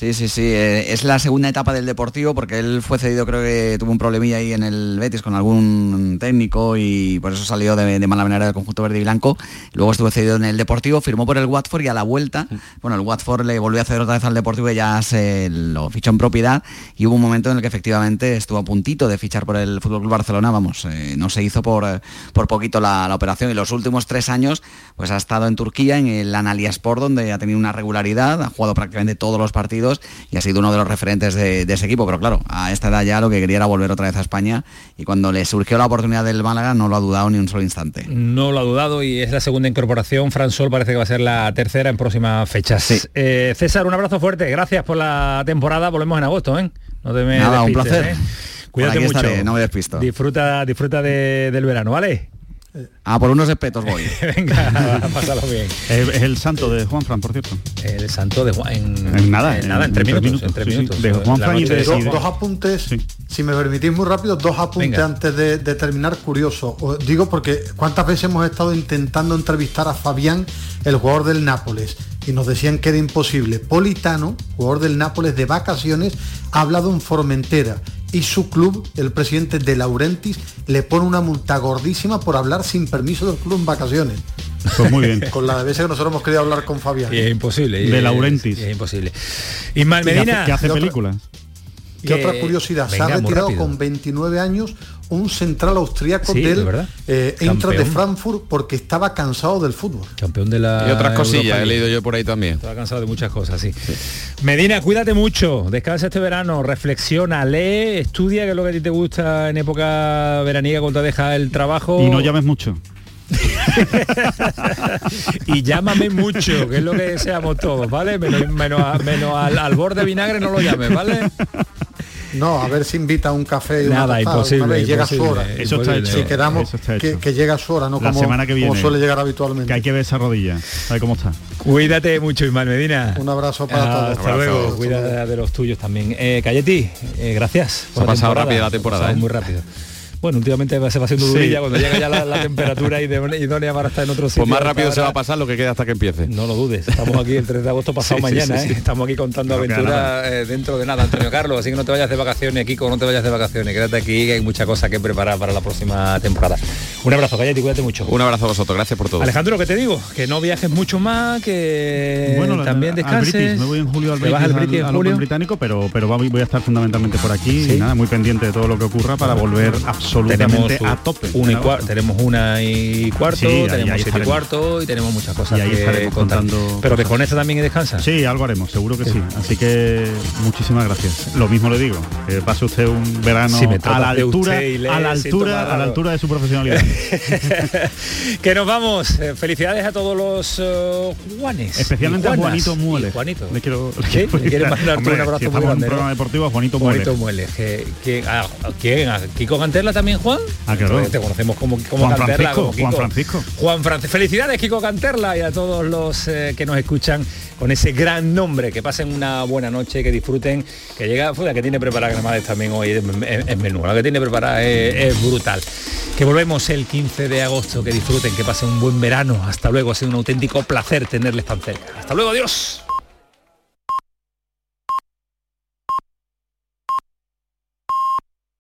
Sí, sí, sí. Eh, es la segunda etapa del Deportivo porque él fue cedido, creo que tuvo un problemilla ahí en el Betis con algún técnico y por eso salió de, mala manera del conjunto verde y blanco. Luego estuvo cedido en el Deportivo, firmó por el Watford y a la vuelta, bueno, el Watford le volvió a ceder otra vez al Deportivo y ya se lo fichó en propiedad y hubo un momento en el que efectivamente estuvo a puntito de fichar por el Fútbol Club Barcelona, vamos, eh, no se hizo por, por poquito la, operación y los últimos tres años pues ha estado en Turquía, en el Sport donde ha tenido una regularidad, ha jugado prácticamente todos los partidos y ha sido uno de los referentes de, ese equipo, pero claro, a esta edad ya lo que quería era volver otra vez a España y cuando le surgió la oportunidad del Málaga no lo ha dudado ni un solo instante. No lo ha dudado y es la segunda incorporación, Fran Sol parece que va a ser la tercera en próximas fechas. Eh, César, un abrazo fuerte, gracias por la temporada, volvemos en agosto, ¿eh? No te me Nada, un placer. ¿eh? Cuídate mucho. no me despisto. Disfruta, disfruta del verano, ¿vale? A por unos espetos voy. Venga, pásalo bien. Es, el santo de Juan Fran, por cierto. El santo de Juan. En, En nada, en nada, en tres minutos. en tres sí, sí. minutos. De Juan La Fran y noche de- San y de- Dos, apuntes, si me permitís muy rápido, dos apuntes Venga. antes de, de terminar, curioso. Os digo porque cuántas veces hemos estado intentando entrevistar a Fabián, el jugador del Nápoles, y nos decían que era imposible. Politano, jugador del Nápoles de vacaciones, ha hablado en Formentera y su club, el presidente de Laurentis, le pone una multa gordísima por hablar sin permiso del club en vacaciones. Pues muy bien. Con la de veces que nosotros hemos querido hablar con Fabián. Y es imposible. y De es- Laurentis. y Es imposible. Ismael Que hace- Medina. que hace otra- películas. Y Que- otra curiosidad, se ha retirado rápido. con 29 años un central austríaco Sí, de del eh, Eintracht de. Frankfurt porque estaba cansado del fútbol. Campeón de la. Y otras cosillas, Europa he leído yo por ahí también. Estaba cansado de muchas cosas, sí. Medina, cuídate mucho, descansa este verano, reflexiona, lee, estudia, que es lo que a ti te gusta en época veraniega cuando te dejas el trabajo. Y no llames mucho. y llámame mucho, que es lo que deseamos todos, ¿vale? Menos, menos a- menos al, al borde vinagre no lo llames, ¿vale? No, a ver si invita a un café y una Nada, tostada imposible, vez, llega su imposible, hora. Eso está hecho. Si quedamos Eso está hecho. que, que llega su hora, no La como, semana que como viene. suele llegar habitualmente. Que hay que ver esa rodilla. A ver cómo está. Cuídate mucho, Ismael Medina. Un abrazo para todos. Hasta luego, cuida de los tuyos también. Eh, Cayeti, eh, gracias. Se ha pasado rápida la temporada, Se ha pasado ¿eh? Muy rápido. Bueno, últimamente se va haciendo Sí. durilla cuando llega ya la, la temperatura ide- idónea para estar en otro sitio. Pues más rápido se va a pasar lo que queda hasta que empiece. No lo dudes, estamos aquí el 3 de agosto pasado Sí, sí, mañana, sí, ¿eh? sí. estamos aquí contando No aventuras eh, dentro de nada, Antonio Carlos, así que no te vayas de vacaciones, Kiko, no te vayas de vacaciones, quédate aquí, que hay mucha cosa que preparar para la próxima temporada. Un abrazo, Cayeti, cuídate mucho. Un abrazo a vosotros, gracias por todo. Alejandro, que te digo? Que no viajes mucho más, que Bueno, también descanses. British, me voy en julio al ¿Te vas British, al British al julio? británico, pero, pero voy a estar fundamentalmente por aquí Sí. y nada, muy pendiente de todo lo que ocurra para volver absolutamente tenemos a tope. una y tenemos una y cuarto, Sí, tenemos ahí siete y cuarto y tenemos muchas cosas Y ahí que contando Pero desconecta también y descansa. Sí, algo haremos, seguro que sí. Así que muchísimas gracias. Lo mismo le digo, que pase usted un verano Si a la altura, a la altura, a la altura de su profesionalidad. que nos vamos. Eh, felicidades a todos los eh, Juanes. Especialmente a. Juanito Muele. Y Juanito. Le quiero. ¿Le mandar tú Hombre, un abrazo si muy grande, un programa deportivo a Juanito. Juanito Muele. que- que- ¿A, a quién? ¿A Kiko Canterla también, Juan? Ah, claro. Te conocemos como, como Juan Canterla. Francisco, como Kiko. Juan Francisco. Juan Francisco. Felicidades, Kiko Canterla, y a todos los eh, que nos escuchan con ese gran nombre. Que pasen una buena noche, que disfruten, que llega, fue la que tiene preparada Granades también hoy, es, es- es menú, la que tiene preparada es, es brutal. Que volvemos el 15 de agosto, que disfruten, que pasen un buen verano. Hasta luego, ha sido un auténtico placer tenerles tan cerca. Hasta luego, adiós.